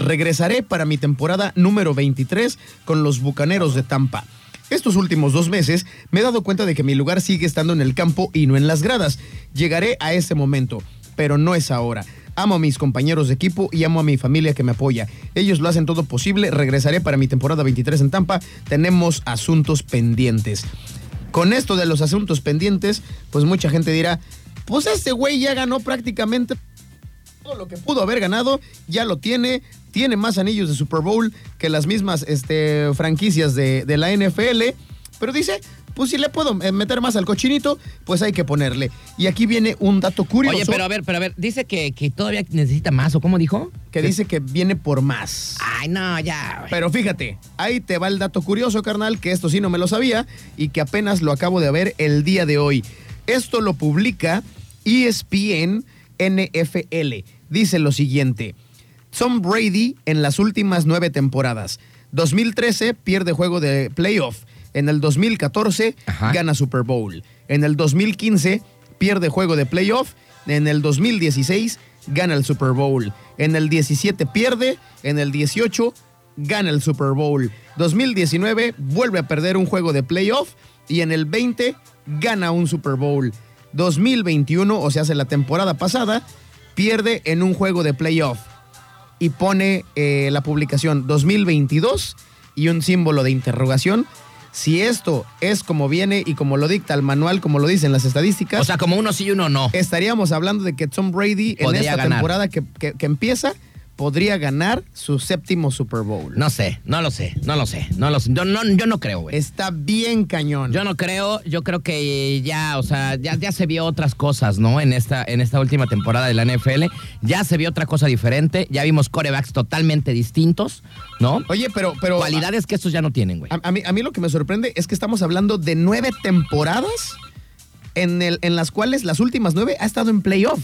regresaré para mi temporada número 23 con los Bucaneros de Tampa. Estos últimos dos meses me he dado cuenta de que mi lugar sigue estando en el campo y no en las gradas. Llegaré a ese momento, pero no es ahora. Amo a mis compañeros de equipo y amo a mi familia que me apoya. Ellos lo hacen todo posible. Regresaré para mi temporada 23 en Tampa. Tenemos asuntos pendientes. Con esto de los asuntos pendientes, pues mucha gente dirá, pues este güey ya ganó prácticamente todo lo que pudo haber ganado, ya lo tiene, tiene más anillos de Super Bowl que las mismas este, franquicias de, de la NFL, pero dice, pues si le puedo eh, meter más al cochinito, pues hay que ponerle. Y aquí viene un dato curioso Oye, pero a ver, pero a ver, dice que, que todavía necesita más, ¿o cómo dijo? que dice que viene por más. Ay, no, ya. güey. Pero fíjate, ahí te va el dato curioso, carnal, que esto sí no me lo sabía y que apenas lo acabo de ver el día de hoy. Esto lo publica ESPN NFL. Dice lo siguiente. Tom Brady en las últimas nueve temporadas. 2013 pierde juego de playoff. En el 2014 Ajá. gana Super Bowl. En el 2015 pierde juego de playoff. En el 2016 gana el Super Bowl. En el 17 pierde. En el 18 gana el Super Bowl. 2019 vuelve a perder un juego de playoff. Y en el 20 gana un Super Bowl. 2021, o sea, hace la temporada pasada, pierde en un juego de playoff. Y pone eh, la publicación 2022 y un símbolo de interrogación. Si esto es como viene y como lo dicta el manual, como lo dicen las estadísticas, O sea, como uno sí y uno no. estaríamos hablando de que Tom Brady en Podría esta ganar. temporada que, que- que empieza podría ganar su séptimo Super Bowl. No sé, no lo sé, no lo sé, no lo sé. Yo no, yo no creo, güey. Está bien cañón. Yo no creo, yo creo que ya, o sea, ya, ya se vio otras cosas, ¿no? En esta, en esta última temporada de la NFL. Ya se vio otra cosa diferente. Ya vimos corebacks totalmente distintos, ¿no? Oye, pero, pero Cualidades que estos ya no tienen, güey. a, a mí, a mí lo que me sorprende es que estamos hablando de nueve temporadas en, el, en las cuales las últimas nueve ha estado en playoff.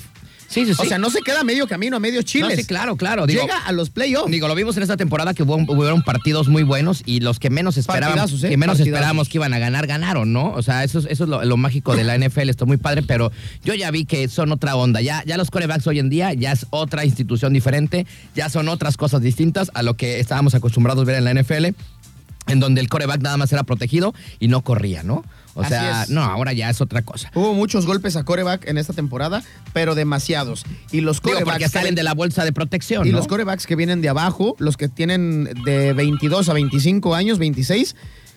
Sí, sí, sí. O sea, no se queda a medio camino, a medio No, chiles. sí, claro, claro. Digo, Llega a los playoffs. Digo, lo vimos en esta temporada que hubo, hubieron partidos muy buenos y los que menos esperábamos, ¿eh? que menos Partidazos. esperábamos que iban a ganar, ganaron, ¿no? O sea, eso, es- eso es lo, lo mágico de la NFL, está muy padre, pero yo ya vi que son otra onda. Ya, ya los corebacks hoy en día ya es otra institución diferente, ya son otras cosas distintas a lo que estábamos acostumbrados a ver en la NFL, en donde el coreback nada más era protegido y no corría, ¿no? O Así sea, es. no, ahora ya es otra cosa. Hubo muchos golpes a coreback en esta temporada, pero demasiados. Y los Digo, corebacks porque que salen de la bolsa de protección, Y ¿no? los corebacks que vienen de abajo, los que tienen de 22 a 25 años, 26,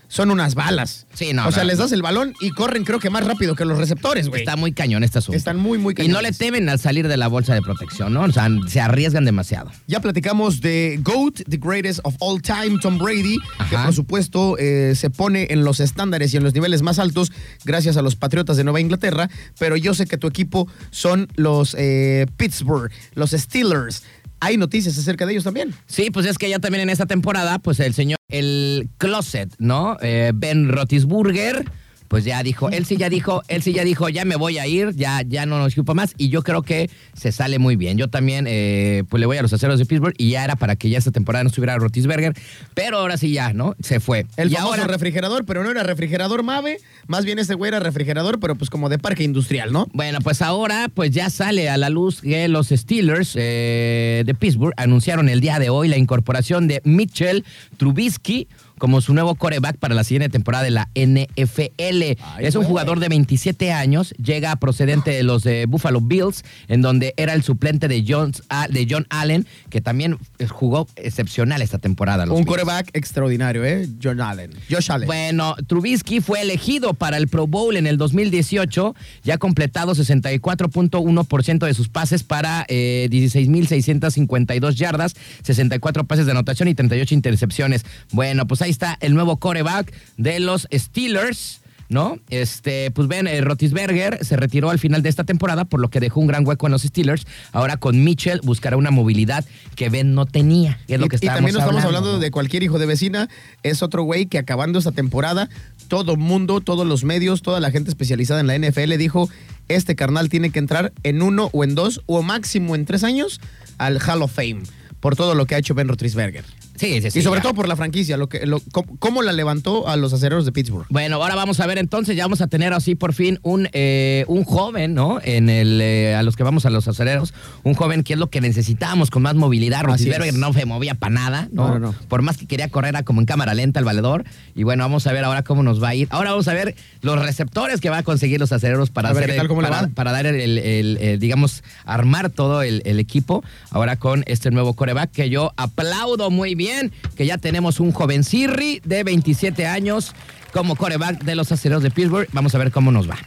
son unas balas. Sí, no, O sea, no, les das el balón y corren creo que más rápido que los receptores, güey. Está muy cañón este asunto. Están muy, muy Y no le cañones. temen al salir de la bolsa de protección, ¿no? O sea, se arriesgan demasiado. Ya platicamos de GOAT, the greatest of all time, Tom Brady, que por supuesto eh, se pone en los estándares y en los niveles más altos gracias a los Patriotas de Nueva Inglaterra, pero yo sé que tu equipo son los eh, Pittsburgh, los Steelers. ¿Hay noticias acerca de ellos también? Sí, pues es que ya también en esta temporada, pues el señor, el closet, ¿no? Eh, ben Rotisburger, pues ya dijo, él sí ya dijo, él sí ya dijo, ya me voy a ir, ya, ya no nos ocupa más, y yo creo que se sale muy bien. Yo también, eh, pues le voy a los aceros de Pittsburgh, y ya era para que ya esta temporada no estuviera Rotisberger, pero ahora sí ya, ¿no? Se fue. El y famoso ahora, refrigerador, pero no era refrigerador Mave, más bien ese güey era refrigerador, pero pues como de parque industrial, ¿no? Bueno, pues ahora pues ya sale a la luz que los Steelers eh, de Pittsburgh anunciaron el día de hoy la incorporación de Mitchell Trubisky como su nuevo coreback para la siguiente temporada de la NFL. es un güey. jugador de 27 años, llega procedente de los de Buffalo Bills, en donde era el suplente de, Jones, de John Allen, que también eh, jugó excepcional esta temporada. los Un Bills. coreback extraordinario, ¿eh? John Allen. Josh Allen. Bueno, Trubisky fue elegido para el Pro Bowl en el 2018, ya ha completado 64.1% de sus pases para eh, 16.652 yardas, 64 pases de anotación y 38 intercepciones. Bueno, pues ahí está el nuevo coreback de los Steelers. ¿No? Este, pues ven, eh, Rotisberger se retiró al final de esta temporada, por lo que dejó un gran hueco en los Steelers. Ahora con Mitchell buscará una movilidad que Ben no tenía. que Es lo y, que y también estamos hablando ¿no? de cualquier hijo de vecina, es otro güey que acabando esta temporada, todo mundo, todos los medios, toda la gente especializada en la NFL dijo, este carnal tiene que entrar en uno o en dos o máximo en tres años al Hall of Fame por todo lo que ha hecho Ben Roethlisberger. Sí, sí, sí. y sobre ya. todo por la franquicia, lo que, lo, cómo, cómo la levantó a los acereros de Pittsburgh. Bueno, ahora vamos a ver entonces, ya vamos a tener así por fin un, eh, un joven, ¿no? En el, eh, a los que vamos a los aceleros, un joven que es lo que necesitábamos con más movilidad. Es. no se movía para nada, ¿no? No, no, no. Por más que quería correr era como en cámara lenta el valedor. Y bueno, vamos a ver ahora cómo nos va a ir. Ahora vamos a ver los receptores que va a conseguir los aceleros para A hacer ¿qué tal, el- cómo le para, dar el, el- el- el, digamos, armar todo el, el equipo. Ahora con este nuevo coreback que yo aplaudo muy bien, que ya tenemos un joven Sirri de 27 años como coreback de los acereros de Pittsburgh. Vamos a ver cómo nos va.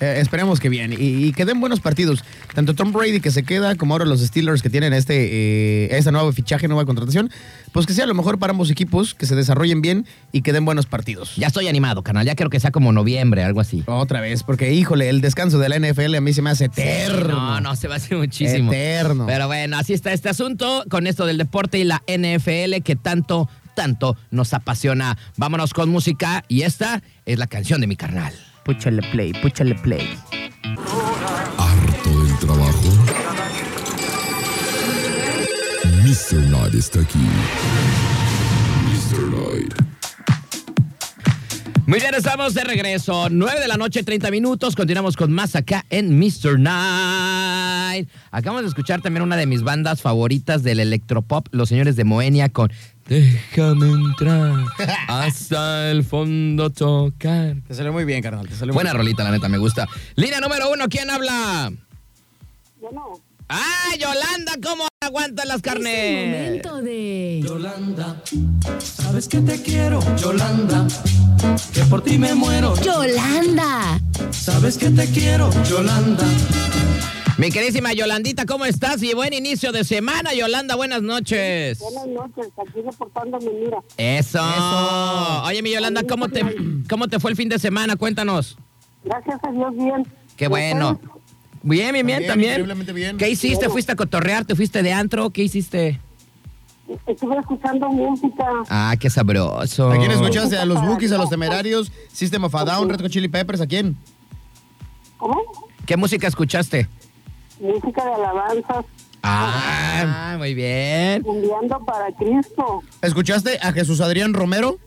Eh, esperemos que bien y, y que den buenos partidos. Tanto Tom Brady que se queda como ahora los Steelers que tienen este, eh, este nuevo fichaje, nueva contratación, pues que sea lo mejor para ambos equipos, que se desarrollen bien y que den buenos partidos. Ya estoy animado, canal. Ya creo que sea como noviembre, algo así. Otra vez, porque híjole, el descanso de la NFL a mí se me hace eterno. No, no, se va a hacer muchísimo. Eterno. Pero bueno, así está este asunto con esto del deporte y la NFL que tanto, tanto nos apasiona. Vámonos con música y esta es la canción de mi carnal. Púchale play, púchale play. harto del trabajo. Mr. Knight está aquí. Muy bien, estamos de regreso. 9 de la noche, 30 minutos. Continuamos con más acá en Mr. Night. Acabamos de escuchar también una de mis bandas favoritas del electropop, Los Señores de Moenia, con Déjame entrar hasta el fondo tocar. Te salió muy bien, carnal. Te salió Buena muy bien. rolita, la neta, me gusta. Línea número uno, ¿quién habla? Bueno, ¡Ah, Yolanda! ¿Cómo aguantan las Es el carnes? momento de Yolanda, sabes que te quiero, Yolanda, que por ti me muero, Yolanda. sabes que te quiero, Yolanda. Mi queridísima Yolandita, ¿cómo estás? Y buen inicio de semana, Yolanda, buenas noches. buenas noches, aquí reportándome, mira. Eso. Eso. Oye, mi Yolanda, ¿cómo te, ¿cómo te fue el fin de semana? Cuéntanos. Gracias a Dios, bien. Qué bueno. Bien, bien, bien, También, increíblemente bien. ¿Qué hiciste? ¿Fuiste a cotorrear? ¿Te fuiste de antro? ¿Qué hiciste? Estuve escuchando música. Ah, qué sabroso. ¿A quién escuchaste? ¿A los Bookies, a los Temerarios, System of a Down, Red Hot Chili Peppers? ¿A quién? ¿Cómo? ¿Qué música escuchaste? Música de alabanzas, Ah, muy bien. enviando para Cristo. ¿Escuchaste a Jesús Adrián Romero?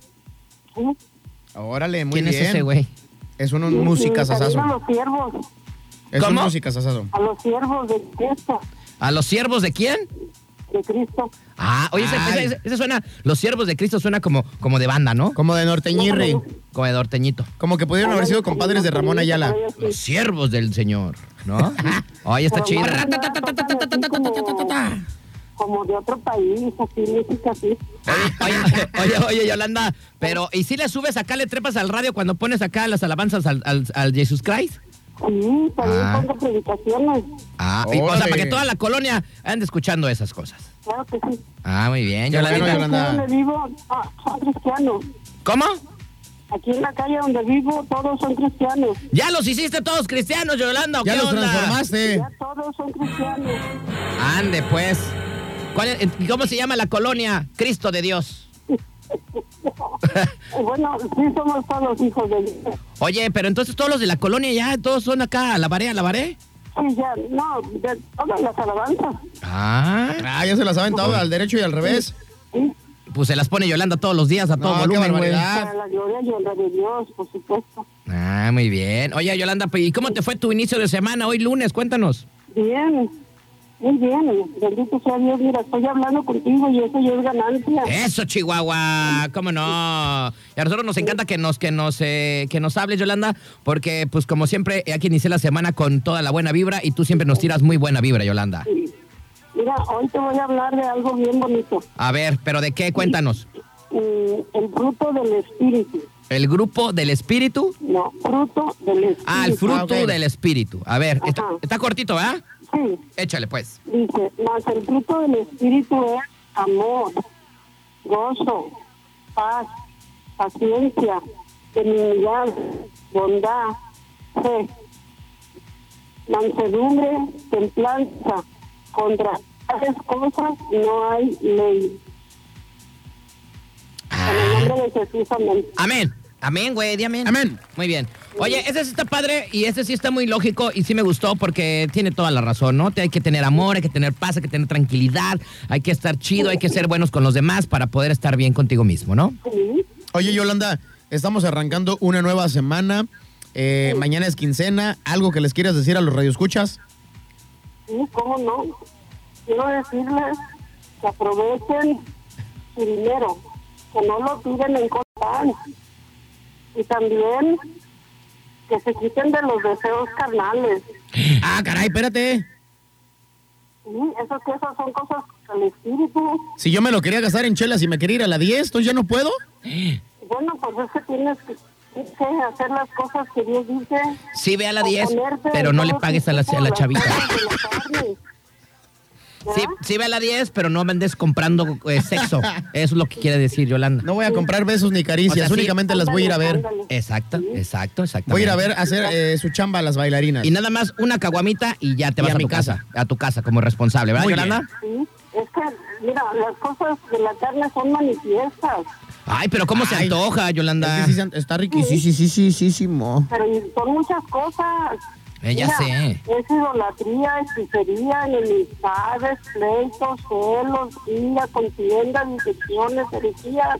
¿sí? Órale, muy ¿Quién bien. es ese güey? Es un Y- música sasazo. Los siervos, Es ¿Cómo? música sasazo. a los siervos de Cristo, ¿A los siervos de quién? de Cristo. Ah, oye, ese, Ay. ese- ese suena, los siervos de Cristo suena como, como de banda, ¿no? Como de Norteñirri. Como de norteñito. Como que pudieron haber sido compadres de Ramón Ayala. Los siervos del Señor, ¿no? Oye, está chido. como de otro país, así, música así. Oye, oye, oye, Yolanda, pero ¿y si le subes acá, le trepas al radio cuando pones acá las alabanzas al, al, al Jesus Christ? Sí, también Ah. pongo predicaciones. Ah, y, o sea, para que toda la colonia ande escuchando esas cosas. Claro que sí. Ah, muy bien, Yolanda. Yolanda. Aquí donde vivo ah, son cristianos. ¿Cómo? Aquí en la calle donde vivo todos son cristianos. ¿Ya los hiciste todos cristianos, Yolanda? ¿o Ya qué los onda? transformaste. Ya todos son cristianos. Ande, pues. ¿Cuál es- ¿Cómo se llama la colonia? Cristo de Dios. Bueno, sí somos todos hijos de Dios. Oye, pero entonces todos los de la colonia ya, todos son acá, alabaré, alabaré. Sí, ya, no, de todas las alabanzas. Ah, Ah, ya se las saben todo al derecho y al revés. Sí, pues se las pone Yolanda todos los días a todo No, volumen, barbaridad. para la gloria y honra de Dios, por supuesto. Ah, muy bien. Oye, Yolanda, ¿y cómo te fue tu inicio de semana hoy lunes? Cuéntanos. Bien, muy bien. Bendito sea Dios. Mira, estoy hablando contigo y eso ya es ganancia. Eso, Chihuahua, cómo no. Y a nosotros nos encanta que nos que nos eh, que nos hables, Yolanda, porque pues como siempre hay que iniciar la semana con toda la buena vibra y tú siempre nos tiras muy buena vibra, Yolanda. Sí. Mira, hoy te voy a hablar de algo bien bonito. A ver, pero ¿de qué? Cuéntanos. Mm, el fruto del espíritu. El grupo del espíritu. No, fruto del espíritu. Ah, el fruto Ah, del espíritu. A ver, está, cortito, ¿verdad? Sí, Échale, pues. dice, mas el fruto del espíritu es amor, gozo, paz, paciencia, benignidad, bondad, fe, mansedumbre, templanza. Contra tales cosas no hay ley. En el nombre de Jesús, amén. Amén. Amén, güey, di amén. Amén. Muy bien. Oye, ese sí está padre y ese sí está muy lógico y sí me gustó porque tiene toda la razón, ¿no? Te- Hay que tener amor, hay que tener paz, hay que tener tranquilidad, hay que estar chido, hay que ser buenos con los demás para poder estar bien contigo mismo, ¿no? Sí, Oye, Yolanda, estamos arrancando una nueva semana. Eh, mañana es quincena. ¿Algo que les quieras decir a los radioescuchas? Sí, cómo no. Quiero decirles que aprovechen su dinero, que no lo tiren en cosas. Y también que se quiten de los deseos carnales. Ah, caray, espérate. Sí, esas cosas son cosas del espíritu. Si yo me lo quería gastar en chelas y me quería ir a la 10, entonces ya no puedo. Bueno, pues es que tienes que, que hacer las cosas que Dios dice. Sí, ve a la 10, Oponerte pero no le pagues a la, a la chavita. Sí, sí ve a la 10, pero no vendes comprando eh, sexo. Eso es lo que quiere decir Yolanda. No voy a comprar besos ni caricias, O sea, sí. únicamente las voy a ir a ver. Exacto, exacto, exacto. Voy a ir a ver a hacer eh, su chamba a las bailarinas. Y nada más una caguamita y ya te Y vas a a, mi tu casa. a tu casa como responsable, ¿verdad, Muy Yolanda? Sí, es que, mira, las cosas de la carne son manifiestas. Ay, pero ¿cómo se antoja, Yolanda? Es que sí está riquísimo. Pero y son muchas cosas. Eh, ya Mira, sé. Es idolatría, hechicería, enemistades, pleitos, celos, ira, contiendas, infecciones, herejías,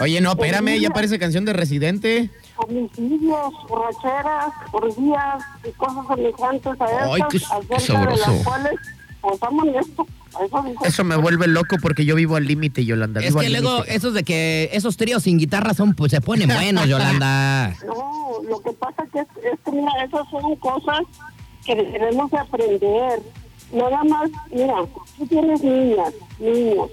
Oye, no, espérame, ya parece canción de Residente. homicidios, borracheras, orgías y cosas semejantes a estas, Ay, qué- de las cuales, pues vamos esto, eso me vuelve loco porque yo vivo al límite, Yolanda. Es vivo que luego esos de que esos tríos sin guitarra son, pues se ponen buenos, Yolanda. No, lo que pasa que es, es que, mira, esas son cosas que debemos de aprender. Nada más, mira, tú tienes niñas, niños.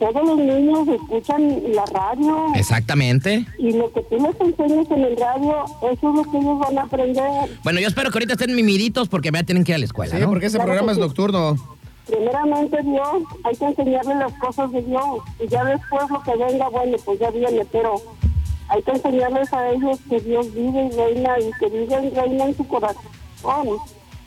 Todos los niños escuchan la radio Exactamente. y lo que tú les enseñas en el radio, eso es lo que ellos van a aprender. Bueno, yo espero que ahorita estén mimiditos porque me tienen que ir a la escuela, Sí, ¿no? porque ese Claro programa es sí. nocturno. Primeramente Dios, hay que enseñarle las cosas de Dios y ya después lo que venga, bueno, pues ya viene, pero hay que enseñarles a ellos que Dios vive y reina y que vive y reina en su corazón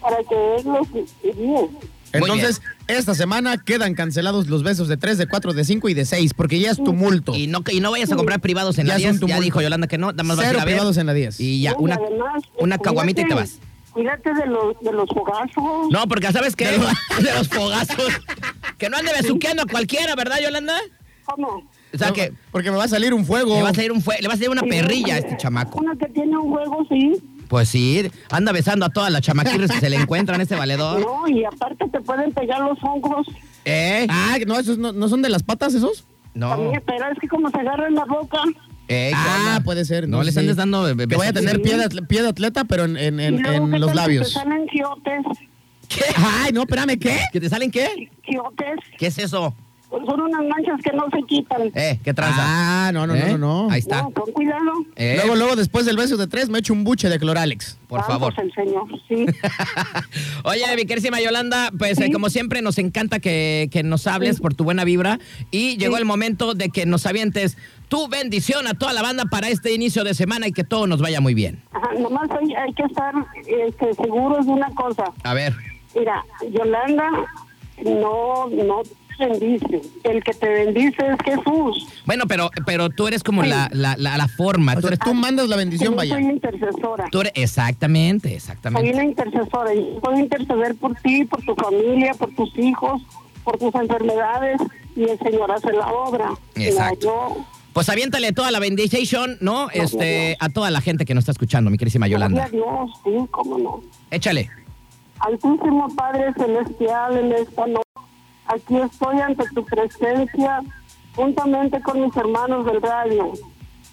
para que Él los guíe. Entonces, esta semana quedan cancelados los besos de 3, de 4, de 5 y de 6, porque ya es tumulto. Y no, y no vayas a comprar privados en Ya la es un 10. Ya dijo Yolanda que no, nada más vas a ir Cero a ver. privados en la 10. Y ya, una, una cuídate- caguamita y te vas. Cuídate de los, de los fogazos. No, porque ¿sabes qué? De los fogazos. que no ande besuqueando a cualquiera, ¿verdad, Yolanda? ¿Cómo? O sea, No, que Porque me va a salir un fuego. le va a salir un le va a salir una perrilla a este chamaco. Una que tiene un juego, sí. Pues sí, anda besando a todas las chamaquirres que se le encuentran este valedor. No, y aparte te pueden pegar los hongos. ¿Eh? Ah, no, esos no, no son de las patas esos. No. También, pero es que como se agarra en la boca. Eh, ¿qué Ah, onda? puede ser. No, les sé. andes dando Que vaya a tener pie de, atle- pie de atleta, pero en, en- en- en ¿qué los que labios. Te salen. ¿Qué? Ay, no, espérame, ¿qué? ¿Que te salen qué? Quiotes, ¿Qué es eso? pues son unas manchas que no se quitan. Eh, ¿qué tranza? Ah, no, no, ¿Eh? no, no, no. Ahí está. No, con cuidado. Eh, Luego, luego, después del beso de tres, me echo un buche de cloralex. por favor. el Señor, sí. Oye, mi querísima Yolanda, pues eh, Sí. como siempre nos encanta que, que nos hables por tu buena vibra y llegó Sí. el momento de que nos avientes tu bendición a toda la banda para este inicio de semana y que todo nos vaya muy bien. Ajá, nomás hay, hay que estar este, seguros de una cosa. A ver, Mira, Yolanda no, no te bendice. El que te bendice es Jesús. bueno, pero, pero tú eres como la, la, la, la forma. O Tú sea, eres, tú mandas la bendición, Yo vaya. soy intercesora. tú eres- exactamente, Soy exactamente. una intercesora y puedo interceder por ti, por tu familia, por tus hijos, por tus enfermedades y el Señor hace la obra. Mira, Exacto. yo, Pues aviéntale toda la bendición, ¿no? Este, a toda la gente que nos está escuchando, mi querísima Yolanda. Dios, sí, cómo no. Échale. Altísimo Padre Celestial, en esta noche, aquí estoy ante tu presencia, juntamente con mis hermanos del radio.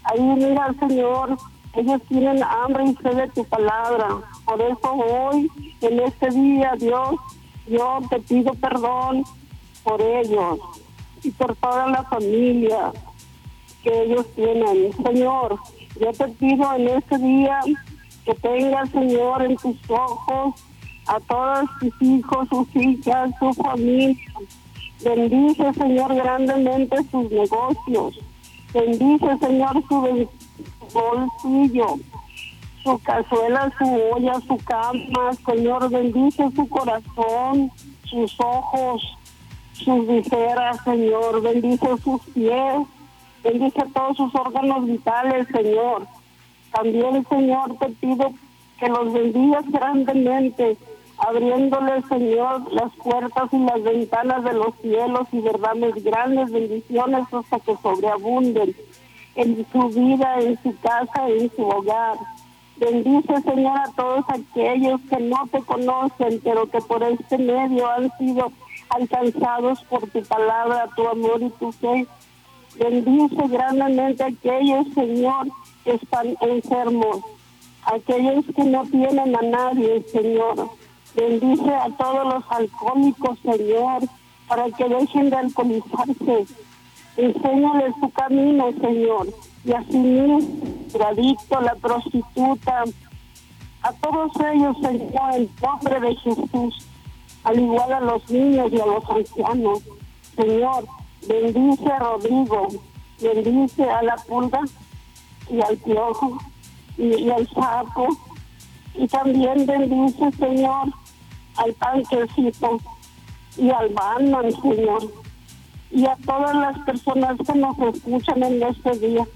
Ahí mira, Señor, ellos tienen hambre y sed de tu palabra. Por eso hoy, en este día, Dios, yo te pido perdón por ellos y por toda la familia que ellos tienen. Señor, yo te pido en este día que tengas, Señor, en tus ojos a todos tus hijos, sus hijas, su familia. Bendice, Señor, grandemente sus negocios. Bendice, Señor, su bolsillo, su cazuela, su olla, su cama. Señor, bendice su corazón, sus ojos, sus viseras, Señor. Bendice sus pies. Bendice todos sus órganos vitales, Señor. También, Señor, te pido que los bendigas grandemente, abriéndole, Señor, las puertas y las ventanas de los cielos y derrames grandes bendiciones hasta que sobreabunden en su vida, en su casa, en su hogar. Bendice, Señor, a todos aquellos que no te conocen, pero que por este medio han sido alcanzados por tu palabra, tu amor y tu fe. Bendice grandemente a aquellos, Señor, que están enfermos, aquellos que no tienen a nadie, Señor. Bendice a todos los alcohólicos, Señor, para que dejen de alcoholizarse. Enséñales su camino, Señor. Y así el adicto, la prostituta, a todos ellos, Señor, en nombre de Jesús, al igual a los niños y a los ancianos. Señor, bendice a Rodrigo, bendice a la pulga y al piojo y, y al sapo. Y también bendice, Señor, al tanquecito y al Batman, Señor. Y a todas las personas que nos escuchan en este día.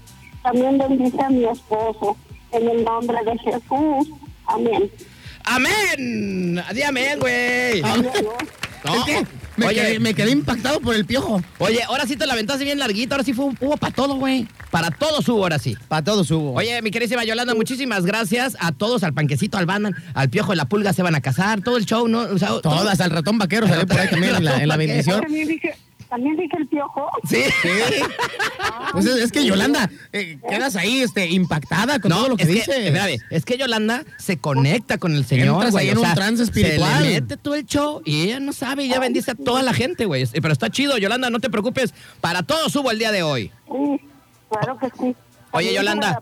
También bendice a mi esposo. En el nombre de Jesús. Amén. ¡Amén! ¡Di amén, güey! No, me, oye, quedé, me quedé impactado por el piojo. oye, ahora sí te la aventaste bien larguito, ahora sí fue, hubo para todo, güey. Para todo hubo ahora sí. Para todos hubo. Oye, mi querísima Yolanda, muchísimas gracias a todos, al panquecito, al Batman, al piojo de la pulga, se van a casar, todo el show, ¿no? O sea, todo- Todas, al ratón vaquero salió por ahí también en la, en la bendición. También dije, también dije el piojo. Sí. Pues es, es que Yolanda, eh, quedas ahí este, impactada con todo lo que, es dice. Que, es que Yolanda se conecta con el Señor, Entras güey. ahí en o un trance espiritual. Se le mete todo el show y ella no sabe, y ella bendice a toda la gente, güey. Pero está chido, Yolanda, no te preocupes. Para todos hubo el día de hoy. Sí, claro que sí. Oye, Yolanda.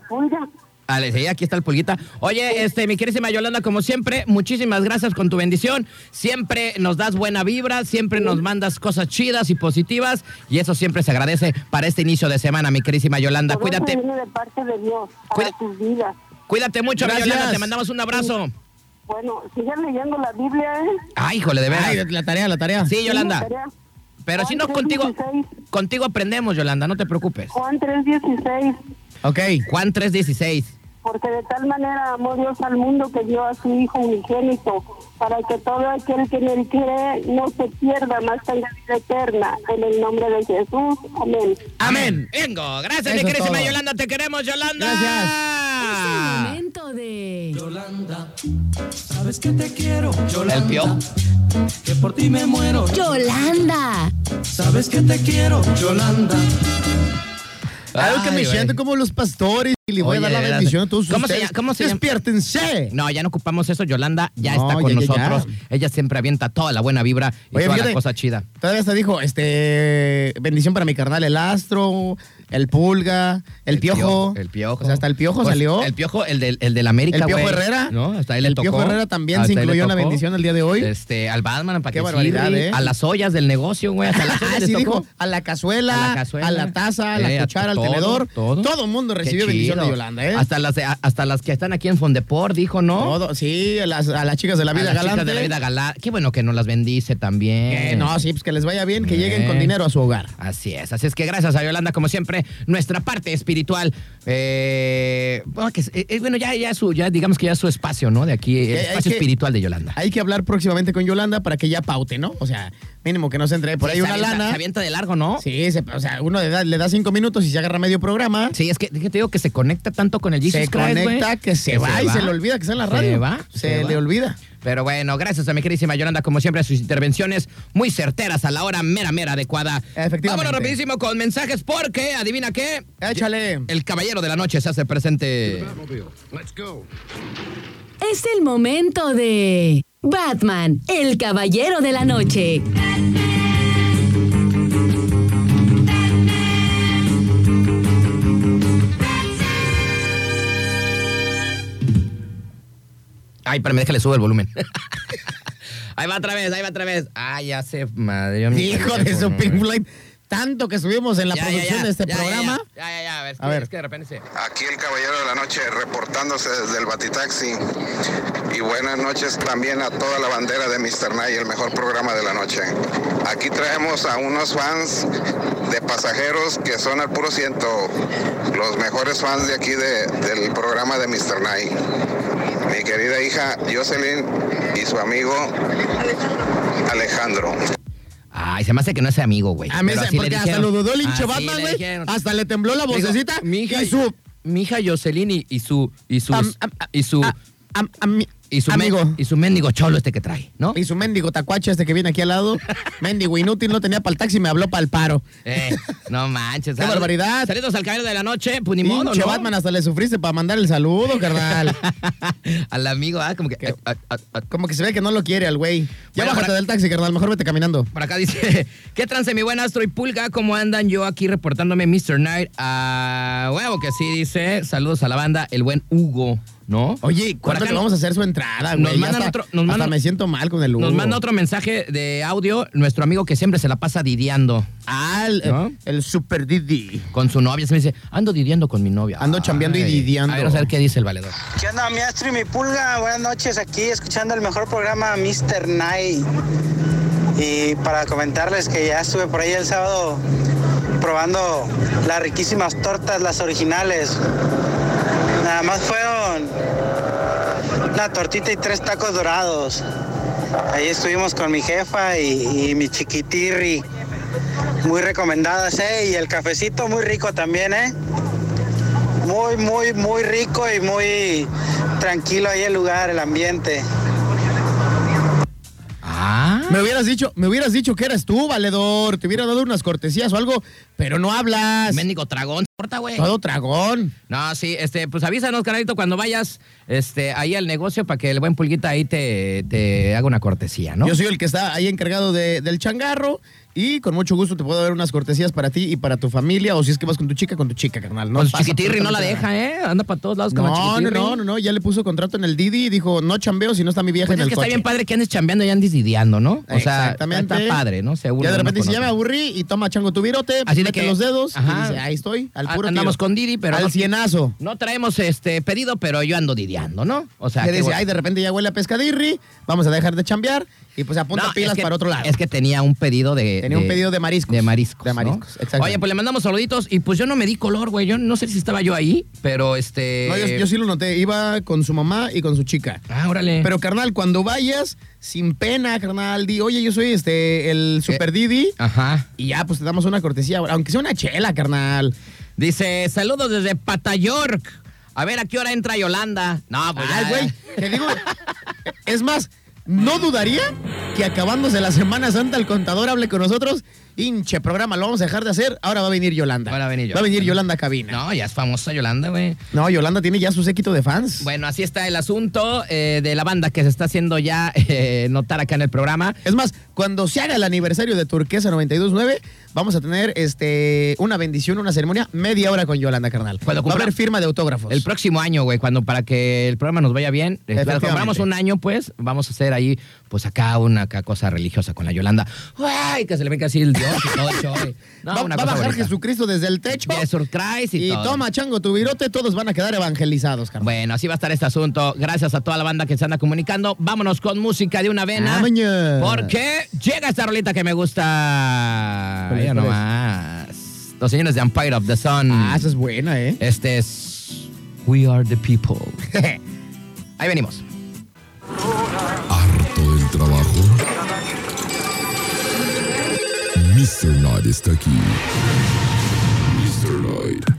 Dale, sí, aquí está el pulguita. Oye, este, mi querísima Yolanda, como siempre, muchísimas gracias con tu bendición. Siempre nos das buena vibra, siempre nos mandas cosas chidas y positivas. Y eso siempre se agradece para este inicio de semana, mi querísima Yolanda. Eso Cuídate, viene de parte de Dios para Cuida- tus vidas. cuídate mucho, mi Gracias. Yolanda. Te mandamos un abrazo. Bueno, sigan leyendo la Biblia, ¿eh? Ay, híjole, de Ay, veras. la tarea, la tarea. Sí, Yolanda. Sí, tarea. Pero si no, contigo, 3:16. contigo aprendemos, Yolanda, no te preocupes. Juan 3.16, Ok. Juan 3.16. porque de tal manera amó Dios al mundo que dio a su Hijo unigénito, para que todo aquel que en él cree no se pierda, más tenga vida eterna. En el nombre de Jesús, amén. Amén. Vengo. Gracias, Eso mi es querísima todo. Yolanda. Te queremos, Yolanda. Es Gracias. el momento de Yolanda, sabes que te quiero, Yolanda. El pio. Que por ti me muero. Yolanda. Sabes que te quiero, Yolanda. Algo que me siento como los pastores y le voy Oye, a dar la bendición a todos ¿Cómo se ustedes. cómo se? Despiértense. No, ya no ocupamos eso. Yolanda ya No, está con ya, ya, ya. nosotros. Ella siempre avienta toda la buena vibra y Oye, toda la fíjate, cosa chida. Todavía hasta dijo, este, bendición para mi carnal, el astro, el pulga, el, piojo. El piojo. O sea, hasta el piojo Pues, salió. El piojo, el del, el del América, El Piojo. Herrera. ¿No? Hasta ahí le El tocó. Piojo Herrera también se Hasta incluyó en la bendición el día de hoy. Este, al Batman, para Qué que barbaridad, sirve, ¿eh? A las ollas del negocio, güey. Hasta las ollas Ah, sí dijo, a la cazuela, A a la taza, a la Eh, a cuchara, al tenedor. todo. Todo el mundo recibió bendición de Yolanda, ¿eh? Hasta las, hasta las que están aquí en Fondeport, dijo, ¿no? Todo, sí, a las, a las chicas de la A vida las chicas galante. de la vida galante. Qué bueno que nos las bendice también. Que no, sí, pues que les vaya bien, que Eh. lleguen con dinero a su hogar. Así es, así es que gracias a Yolanda, como siempre, nuestra parte espiritual. eh, bueno, que es- eh, bueno, ya, ya su, ya digamos que ya su espacio, ¿no? De aquí, el hay espacio que- espiritual de Yolanda. Hay que hablar próximamente con Yolanda para que ya paute, ¿no? O sea, mínimo que no se entre por Sí, ahí se una avienta- lana. Se avienta de largo, ¿no? Sí, se- o sea, uno le da, le da cinco minutos y se agarra medio programa. Sí, es que, te digo que se conecta tanto con el Jesus se Christ, conecta, que se va y se le olvida que está en la Se radio. va, Se, se le olvida. Pero bueno, gracias a mi queridísima Yolanda, como siempre, a sus intervenciones muy certeras a la hora mera, mera adecuada. Efectivamente. Vámonos rapidísimo con mensajes porque, adivina qué, Échale. el caballero de la noche se hace presente. Es el momento de Batman, el caballero de la noche. Ay, espérame, déjale sube el volumen. ahí va otra vez, ahí va otra vez. Ay, ya se madrió mi Hijo de su Pink Floyd. Tanto que subimos en la Ya, producción ya, de este programa. Ya, ya, ya, a ver, es A que- ver. es que de repente se... Aquí el Caballero de la Noche reportándose desde el Batitaxi. Y buenas noches también a toda la bandera de Mr. Night, el mejor programa de la noche. Aquí traemos a unos fans de pasajeros que son al puro ciento. Los mejores fans de aquí de- del programa de Mr. Night. Mi querida hija Jocelyn y su amigo Alejandro. Ay, se me hace que no es amigo, güey. A mí se- le porque hasta lo dudó el hinche Batman, güey. Hasta le tembló la Digo, vocecita. mi hija y su. Mi hija Jocelyn y, y su... Y. Am- am- y su... a- am- ami- y su men- amigo. y su mendigo cholo este que trae, ¿no? Y su mendigo tacuache este que viene aquí al lado. mendigo inútil, no tenía para el taxi, me habló para el paro. Eh, no manches. Qué barbaridad. Saludos al caballero de la noche, pues ni modo, Pinche ¿no? Batman, hasta le sufriste para mandar el saludo, carnal. al amigo, ah, como que... ¿Qué? ah, ah, ah. Como que se ve que no lo quiere al güey. Ya Bueno, bájate para- del taxi, carnal. Mejor vete caminando. Por acá dice, ¿qué trance mi buen Astro y Pulga? ¿Cómo andan? Yo aquí reportándome Mr. Night. A huevo que sí, dice. Saludos a la banda, el buen Hugo, ¿no? Oye, ¿cuándo le vamos a hacer su entrada, güey? Nos mandan hasta- otro- nos hasta mandan- me siento mal con el Hugo. Nos manda otro mensaje de audio, nuestro amigo que siempre se la pasa didiando Ah, el, ¿No? el Super Didi. con su novia. Se me dice, ando didiando con mi novia. Ando chambeando y Ay. didiando. A ver, a ver qué dice el valedor. ¿Qué onda, mi astro y mi pulga? Buenas noches, aquí escuchando el mejor programa Mr. Night. Y para comentarles que ya estuve por ahí el sábado probando las riquísimas tortas, las originales. Nada más fueron una tortita y tres tacos dorados. Ahí estuvimos con mi jefa y, mi chiquitirri. Muy recomendadas, ¿eh? Y el cafecito muy rico también, ¿eh? Muy, muy, muy rico y muy tranquilo ahí el lugar, el ambiente. Ah. Me hubieras dicho, me hubieras dicho que eras tú, valedor. Te hubiera dado unas cortesías o algo, pero no hablas. Mendigo tragón, porta, güey. Todo tragón. No, sí, este, pues avísanos, carnalito, cuando vayas este, ahí al negocio para que el buen pulguita ahí te, te haga una cortesía, ¿no? Yo soy el que está ahí encargado de- del changarro y con mucho gusto te puedo dar unas cortesías para ti y para tu familia o si es que vas con tu chica, con tu chica, carnal. No pasa chiquitirri no la deja. ¿eh? Anda para todos lados con la No, no, chiquitirri. no, no, no, ya le puso contrato en el Didi y dijo, no chambeo si no está mi vieja Pues en es el que coche. está bien padre que andes chambeando y andes didiando, ¿no? O sea, Exactamente. está padre, ¿no? Seguro. Ya de repente dice, ya me aburrí y toma chango tu virote, Así de que- los dedos Ajá. y dice, ahí estoy, al puro Andamos tiro. con Didi, pero Al no, cienazo. no traemos este pedido, pero yo ando didiando, ¿no? O sea, Que dice, bueno. ay, de repente ya huele a pescadirri, vamos a dejar de chambear y pues apunta No, pilas es que- para otro lado. Es que tenía un pedido de. Tenía un pedido de mariscos. De mariscos. De ¿no? mariscos, exactamente. Oye, pues le mandamos saluditos y pues yo no me di color, güey. Yo no sé si estaba yo ahí, pero este. No, yo, yo sí lo noté, iba con su mamá y con su chica. Ah, órale. Pero carnal, cuando vayas, sin pena, carnal, di, oye, yo soy este el Super Didi. Ajá. Y ya, pues te damos una cortesía, aunque sea una chela, carnal. Dice, saludos desde Pata York. A ver a qué hora entra Yolanda. No, pues Ay, ya, güey, te digo, es más, no dudaría que acabándose la Semana Santa el contador hable con nosotros pinche programa lo vamos a dejar de hacer, ahora va a venir Yolanda. Ahora va a venir Va a venir Yolanda. Yolanda cabina. No, ya es famosa Yolanda, güey. No, Yolanda tiene ya su séquito de fans. Bueno, así está el asunto eh, de la banda que se está haciendo ya eh, notar acá en el programa. Es más, cuando se haga el aniversario de Turquesa 929, vamos a tener este una bendición, una ceremonia, media hora con Yolanda, carnal. Cuando va a haber firma de autógrafos. El próximo año, güey, cuando para que el programa nos vaya bien, eh, cuando compramos un año, pues, vamos a hacer ahí, pues acá una acá cosa religiosa con la Yolanda. ¡Ay! Que se le venga así el Dios y todo el show. güey. No, va, una va a bajar bonita. Jesucristo desde el techo. Jesus Christ y, Y todo. toma, chango, tu virote, todos van a quedar evangelizados, carnal. Bueno, así va a estar este asunto. Gracias a toda la banda que se anda comunicando. Vámonos con música de una vena. Porque llega esta rolita que me gusta. ¿Cuál es, Ya nomás. Los señores de Empire of the Sun. Ah, esa es buena, ¿eh? Este es We Are the People. Ahí venimos. Harto del trabajo. Mr. Knight está aquí. Mr. Knight.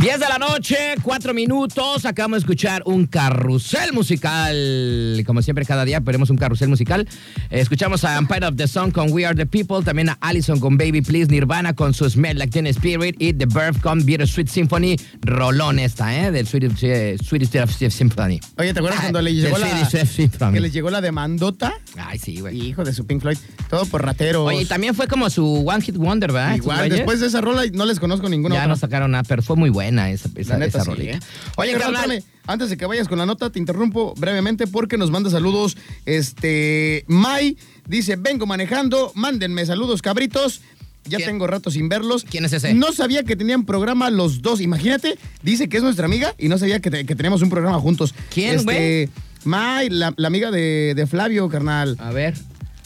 Diez de la noche, cuatro minutos. Acabamos de escuchar un carrusel musical. Como siempre, cada día veremos un carrusel musical. Escuchamos a Empire of the Sun con We Are the People. También a Allison con Baby Please. Nirvana con su Smell Like Teen Spirit. Y The Birth con Bitter Sweet Symphony. Rolón esta, ¿eh? Del Sweet, eh, Sweet Symphony. Oye, ¿te acuerdas Ay, cuando le llegó la, Swedish Symphony. que les llegó la demandota? Ay, sí, güey. Hijo de su Pink Floyd. Todo por rateros. Oye, y también fue como su One Hit Wonder, ¿verdad? Igual, después de esa rola no les conozco ninguna Ya otra. no sacaron nada, pero fue muy buena esa, esa, neta, esa sí, rolita. ¿eh? Oye, carnal, antes de que vayas con la nota, te interrumpo brevemente porque nos manda saludos. Este, Mai dice, vengo manejando, mándenme saludos, cabritos. Ya ¿Quién? tengo rato sin verlos. ¿Quién es ese? No sabía que tenían programa los dos. Imagínate, dice que es nuestra amiga y no sabía que, te- que teníamos un programa juntos. ¿Quién, Este, Mai, la, la amiga de, de Flavio, carnal. A ver.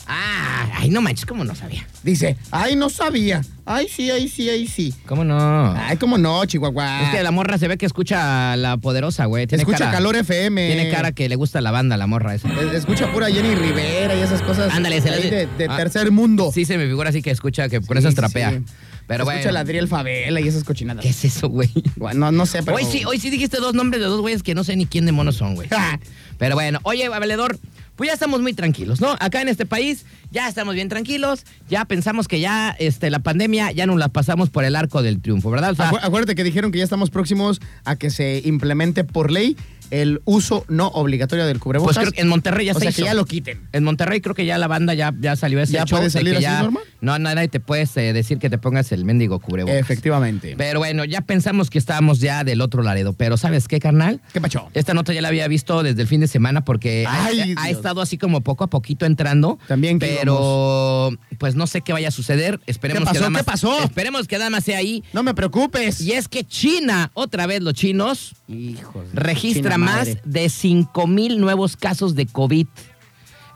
Ah, ay, no manches, ¿cómo no sabía? Dice, ay, no sabía. Ay, sí, ay, sí, ay, sí. ¿Cómo no? Ay, cómo no, Chihuahua. Es que la morra se ve que escucha a la poderosa, güey. Tiene Escucha cara- Calor FM. Tiene cara que le gusta la banda, la morra esa. Escucha pura Jenny Rivera y esas cosas. Ándale, se le de, de Ah, tercer mundo. Sí, se me figura así que escucha que con Sí, eso sí, trapea. sí. Pero Escucha bueno. la Adriel Favela y esas cochinadas. ¿Qué es eso, güey? Bueno, no, no sé, pero. Hoy sí, hoy sí dijiste dos nombres de dos güeyes que no sé ni quién de monos son, güey. Pero bueno, oye, valedor, pues ya estamos muy tranquilos, ¿no? Acá en este país ya estamos bien tranquilos, ya pensamos que ya este, la pandemia ya nos la pasamos por el arco del triunfo, ¿verdad? O acuérdate que dijeron que ya estamos próximos a que se implemente por ley el uso no obligatorio del cubrebocas. pues creo que en Monterrey ya o se sea, hizo. que ya lo quiten. En Monterrey creo que ya la banda ya, ya salió ese ¿Ya show puede de salir que así ya- normal? No, nadie te puedes eh, decir que te pongas el mendigo cubrebocas. Efectivamente. Pero bueno, ya pensamos que estábamos ya del otro Laredo. Pero ¿sabes qué, carnal? ¿Qué pacho? Esta nota ya la había visto desde el fin de semana porque ha- Ay, ha, Dios. estado así como poco a poquito entrando. También que Pero pues no sé qué vaya a suceder. Esperemos ¿Qué pasó? que ¿Qué pasó? Esperemos que nada más sea ahí. No me preocupes. Y es que China, otra vez los chinos, Hijos de registra China más madre. de 5 mil nuevos casos de COVID.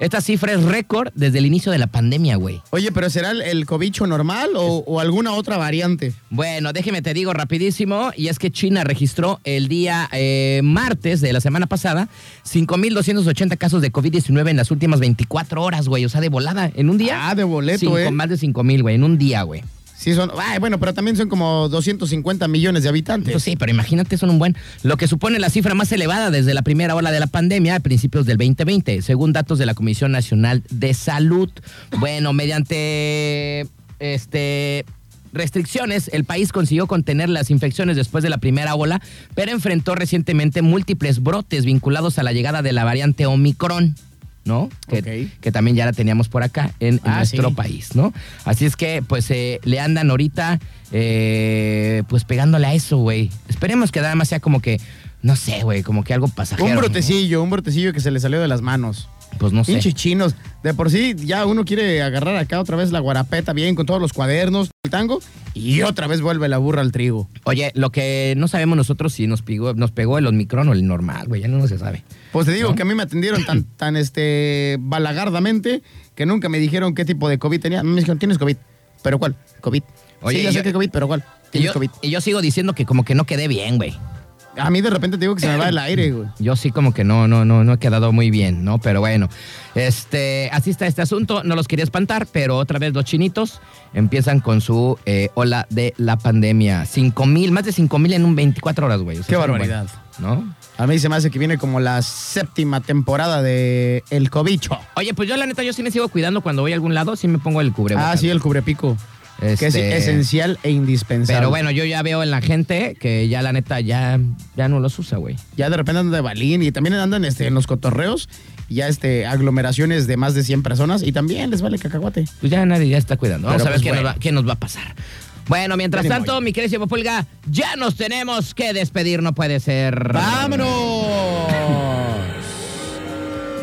Esta cifra es récord desde el inicio de la pandemia, güey. Oye, pero ¿será el, el cobicho normal o, o alguna otra variante? Bueno, déjeme te digo rapidísimo, y es que China registró el día eh, martes de la semana pasada 5.280 casos de COVID-19 en las últimas 24 horas, güey. O sea, de volada, en un día. Ah, de boleto, Cinco- ¿eh? Más de 5.000, güey, en un día, güey. Sí, son. Ay, bueno, pero también son como 250 millones de habitantes. Pues sí, pero imagínate, son un buen. Lo que supone la cifra más elevada desde la primera ola de la pandemia a principios del 2020, según datos de la Comisión Nacional de Salud. Bueno, mediante este restricciones, el país consiguió contener las infecciones después de la primera ola, pero enfrentó recientemente múltiples brotes vinculados a la llegada de la variante Omicron. ¿No? Que, que también ya la teníamos por acá en, Ah, nuestro sí. país, ¿no? Así es que, pues, eh, le andan ahorita, eh, pues, pegándole a eso, güey. Esperemos que nada más sea como que, no sé, güey, como que algo pasajero. Un ¿no? brotecillo, un brotecillo que se le salió de las manos. Pues no sé. Pinches chinos. De por sí, ya uno quiere agarrar acá otra vez la guarapeta bien con todos los cuadernos, el tango, y otra vez vuelve la burra al trigo. Oye, lo que no sabemos nosotros si nos pegó, nos pegó el Omicron o el normal, güey, ya no se sabe. Pues te digo ¿No? que a mí me atendieron tan, tan este balagardamente que nunca me dijeron qué tipo de COVID tenía. Me dijeron, ¿tienes COVID? ¿Pero cuál? COVID. Oye, sí, ya sé que COVID, pero ¿cuál? Y ¿Tienes yo, COVID? y yo sigo diciendo que como que no quedé bien, güey. A mí de repente te digo que se me va el aire, güey. Yo sí como que no, no, no, no he quedado muy bien, ¿no? Pero bueno, este, así está este asunto. No los quería espantar, pero otra vez los chinitos empiezan con su eh, ola de la pandemia. Cinco mil, más de cinco mil en un 24 horas, güey. O sea, Qué barbaridad. ¿No? A mí se me hace que viene como la séptima temporada de El Cobicho. Oye, pues yo la neta, yo sí me sigo cuidando cuando voy a algún lado, sí me pongo el cubrebocas. Ah, sí, el cubrepico. Que es Este, esencial e indispensable. Pero bueno, yo ya veo en la gente que ya la neta ya, ya no los usa, güey. Ya de repente andan de balín y también andan este, en los cotorreos. Ya este, aglomeraciones de más de 100 personas y también les vale cacahuate. Pues ya nadie ya está cuidando. Vamos Pero a ver pues qué, bueno. nos va, qué nos va a pasar. Bueno, mientras tanto, mi querido Pulga, ya nos tenemos que despedir, no puede ser. ¡Vámonos!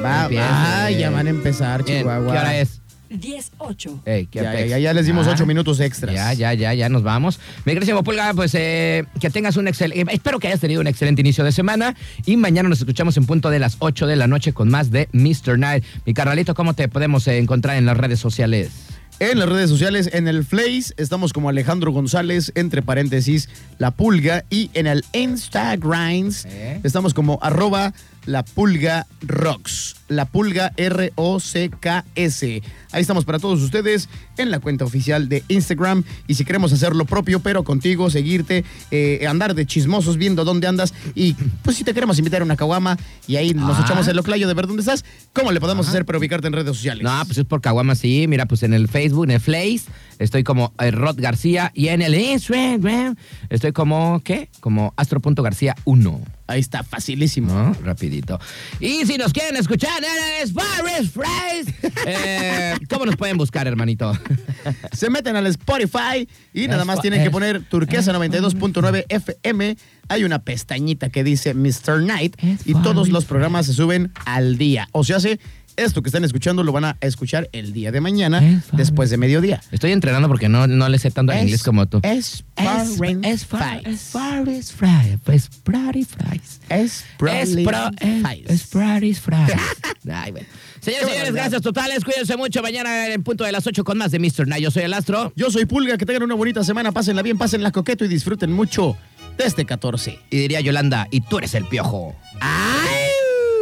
Va, Empieza, ah, ya van a empezar, Bien, Chihuahua. ¿Qué hora es? 10-8. Ey, qué Ya, ya, ya les dimos Ah, ocho minutos extras. Ya, ya, ya, ya nos vamos. Mi querido Pulga, pues eh, que tengas un excelente. espero que hayas tenido un excelente inicio de semana. Y mañana nos escuchamos en punto de las 8 de la noche con más de Mr. Night. Mi carnalito, ¿cómo te podemos eh, encontrar en las redes sociales? En las redes sociales, en el Face, estamos como Alejandro González, entre paréntesis, La Pulga. Y en el Instagram, ¿Eh? estamos como arroba La Pulga Rocks. La Pulga R-O-C-K-S. Ahí estamos para todos ustedes en la cuenta oficial de Instagram. Y si queremos hacer lo propio, pero contigo, seguirte, eh, andar de chismosos viendo dónde andas. Y pues si te queremos invitar a una caguama y ahí nos Ah. echamos el oclayo de ver dónde estás, ¿cómo le podemos hacer para ubicarte en redes sociales? No, pues es por Caguama, sí. Mira, pues en el Facebook, en el Face, estoy como eh, Rod García. Y en el Instagram, estoy como, ¿qué? Como Astro.García 1. Ahí está, facilísimo. ¿no? Rapidito. Y si nos quieren escuchar en Spanish Phrase, eh, ¿cómo nos pueden buscar, hermanito? Se meten al Spotify y nada más tienen que poner Turquesa 92.9 FM. Hay una pestañita que dice Mr. Night y todos los programas se suben al día. O sea, hace esto que están escuchando lo van a escuchar el día de mañana, después de mediodía. Estoy entrenando porque no, no le sé tanto Es- inglés como tú. Es es Spanish Fries. Spanish Fries. Es Es pro- es- Spanish Fries. Ay, bueno. Señores, señores, gracias totales. Cuídense mucho. Mañana en punto de las 8 con más de Mr. Night. Yo soy el Astro. Yo soy Pulga, que tengan una bonita semana, pásenla bien, pásenla coqueto y disfruten mucho de este 14. Y diría Yolanda, y tú eres el piojo. ¡Ay!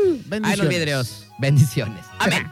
Ay, los Bendiciones. vidrios. Bendiciones. Amén.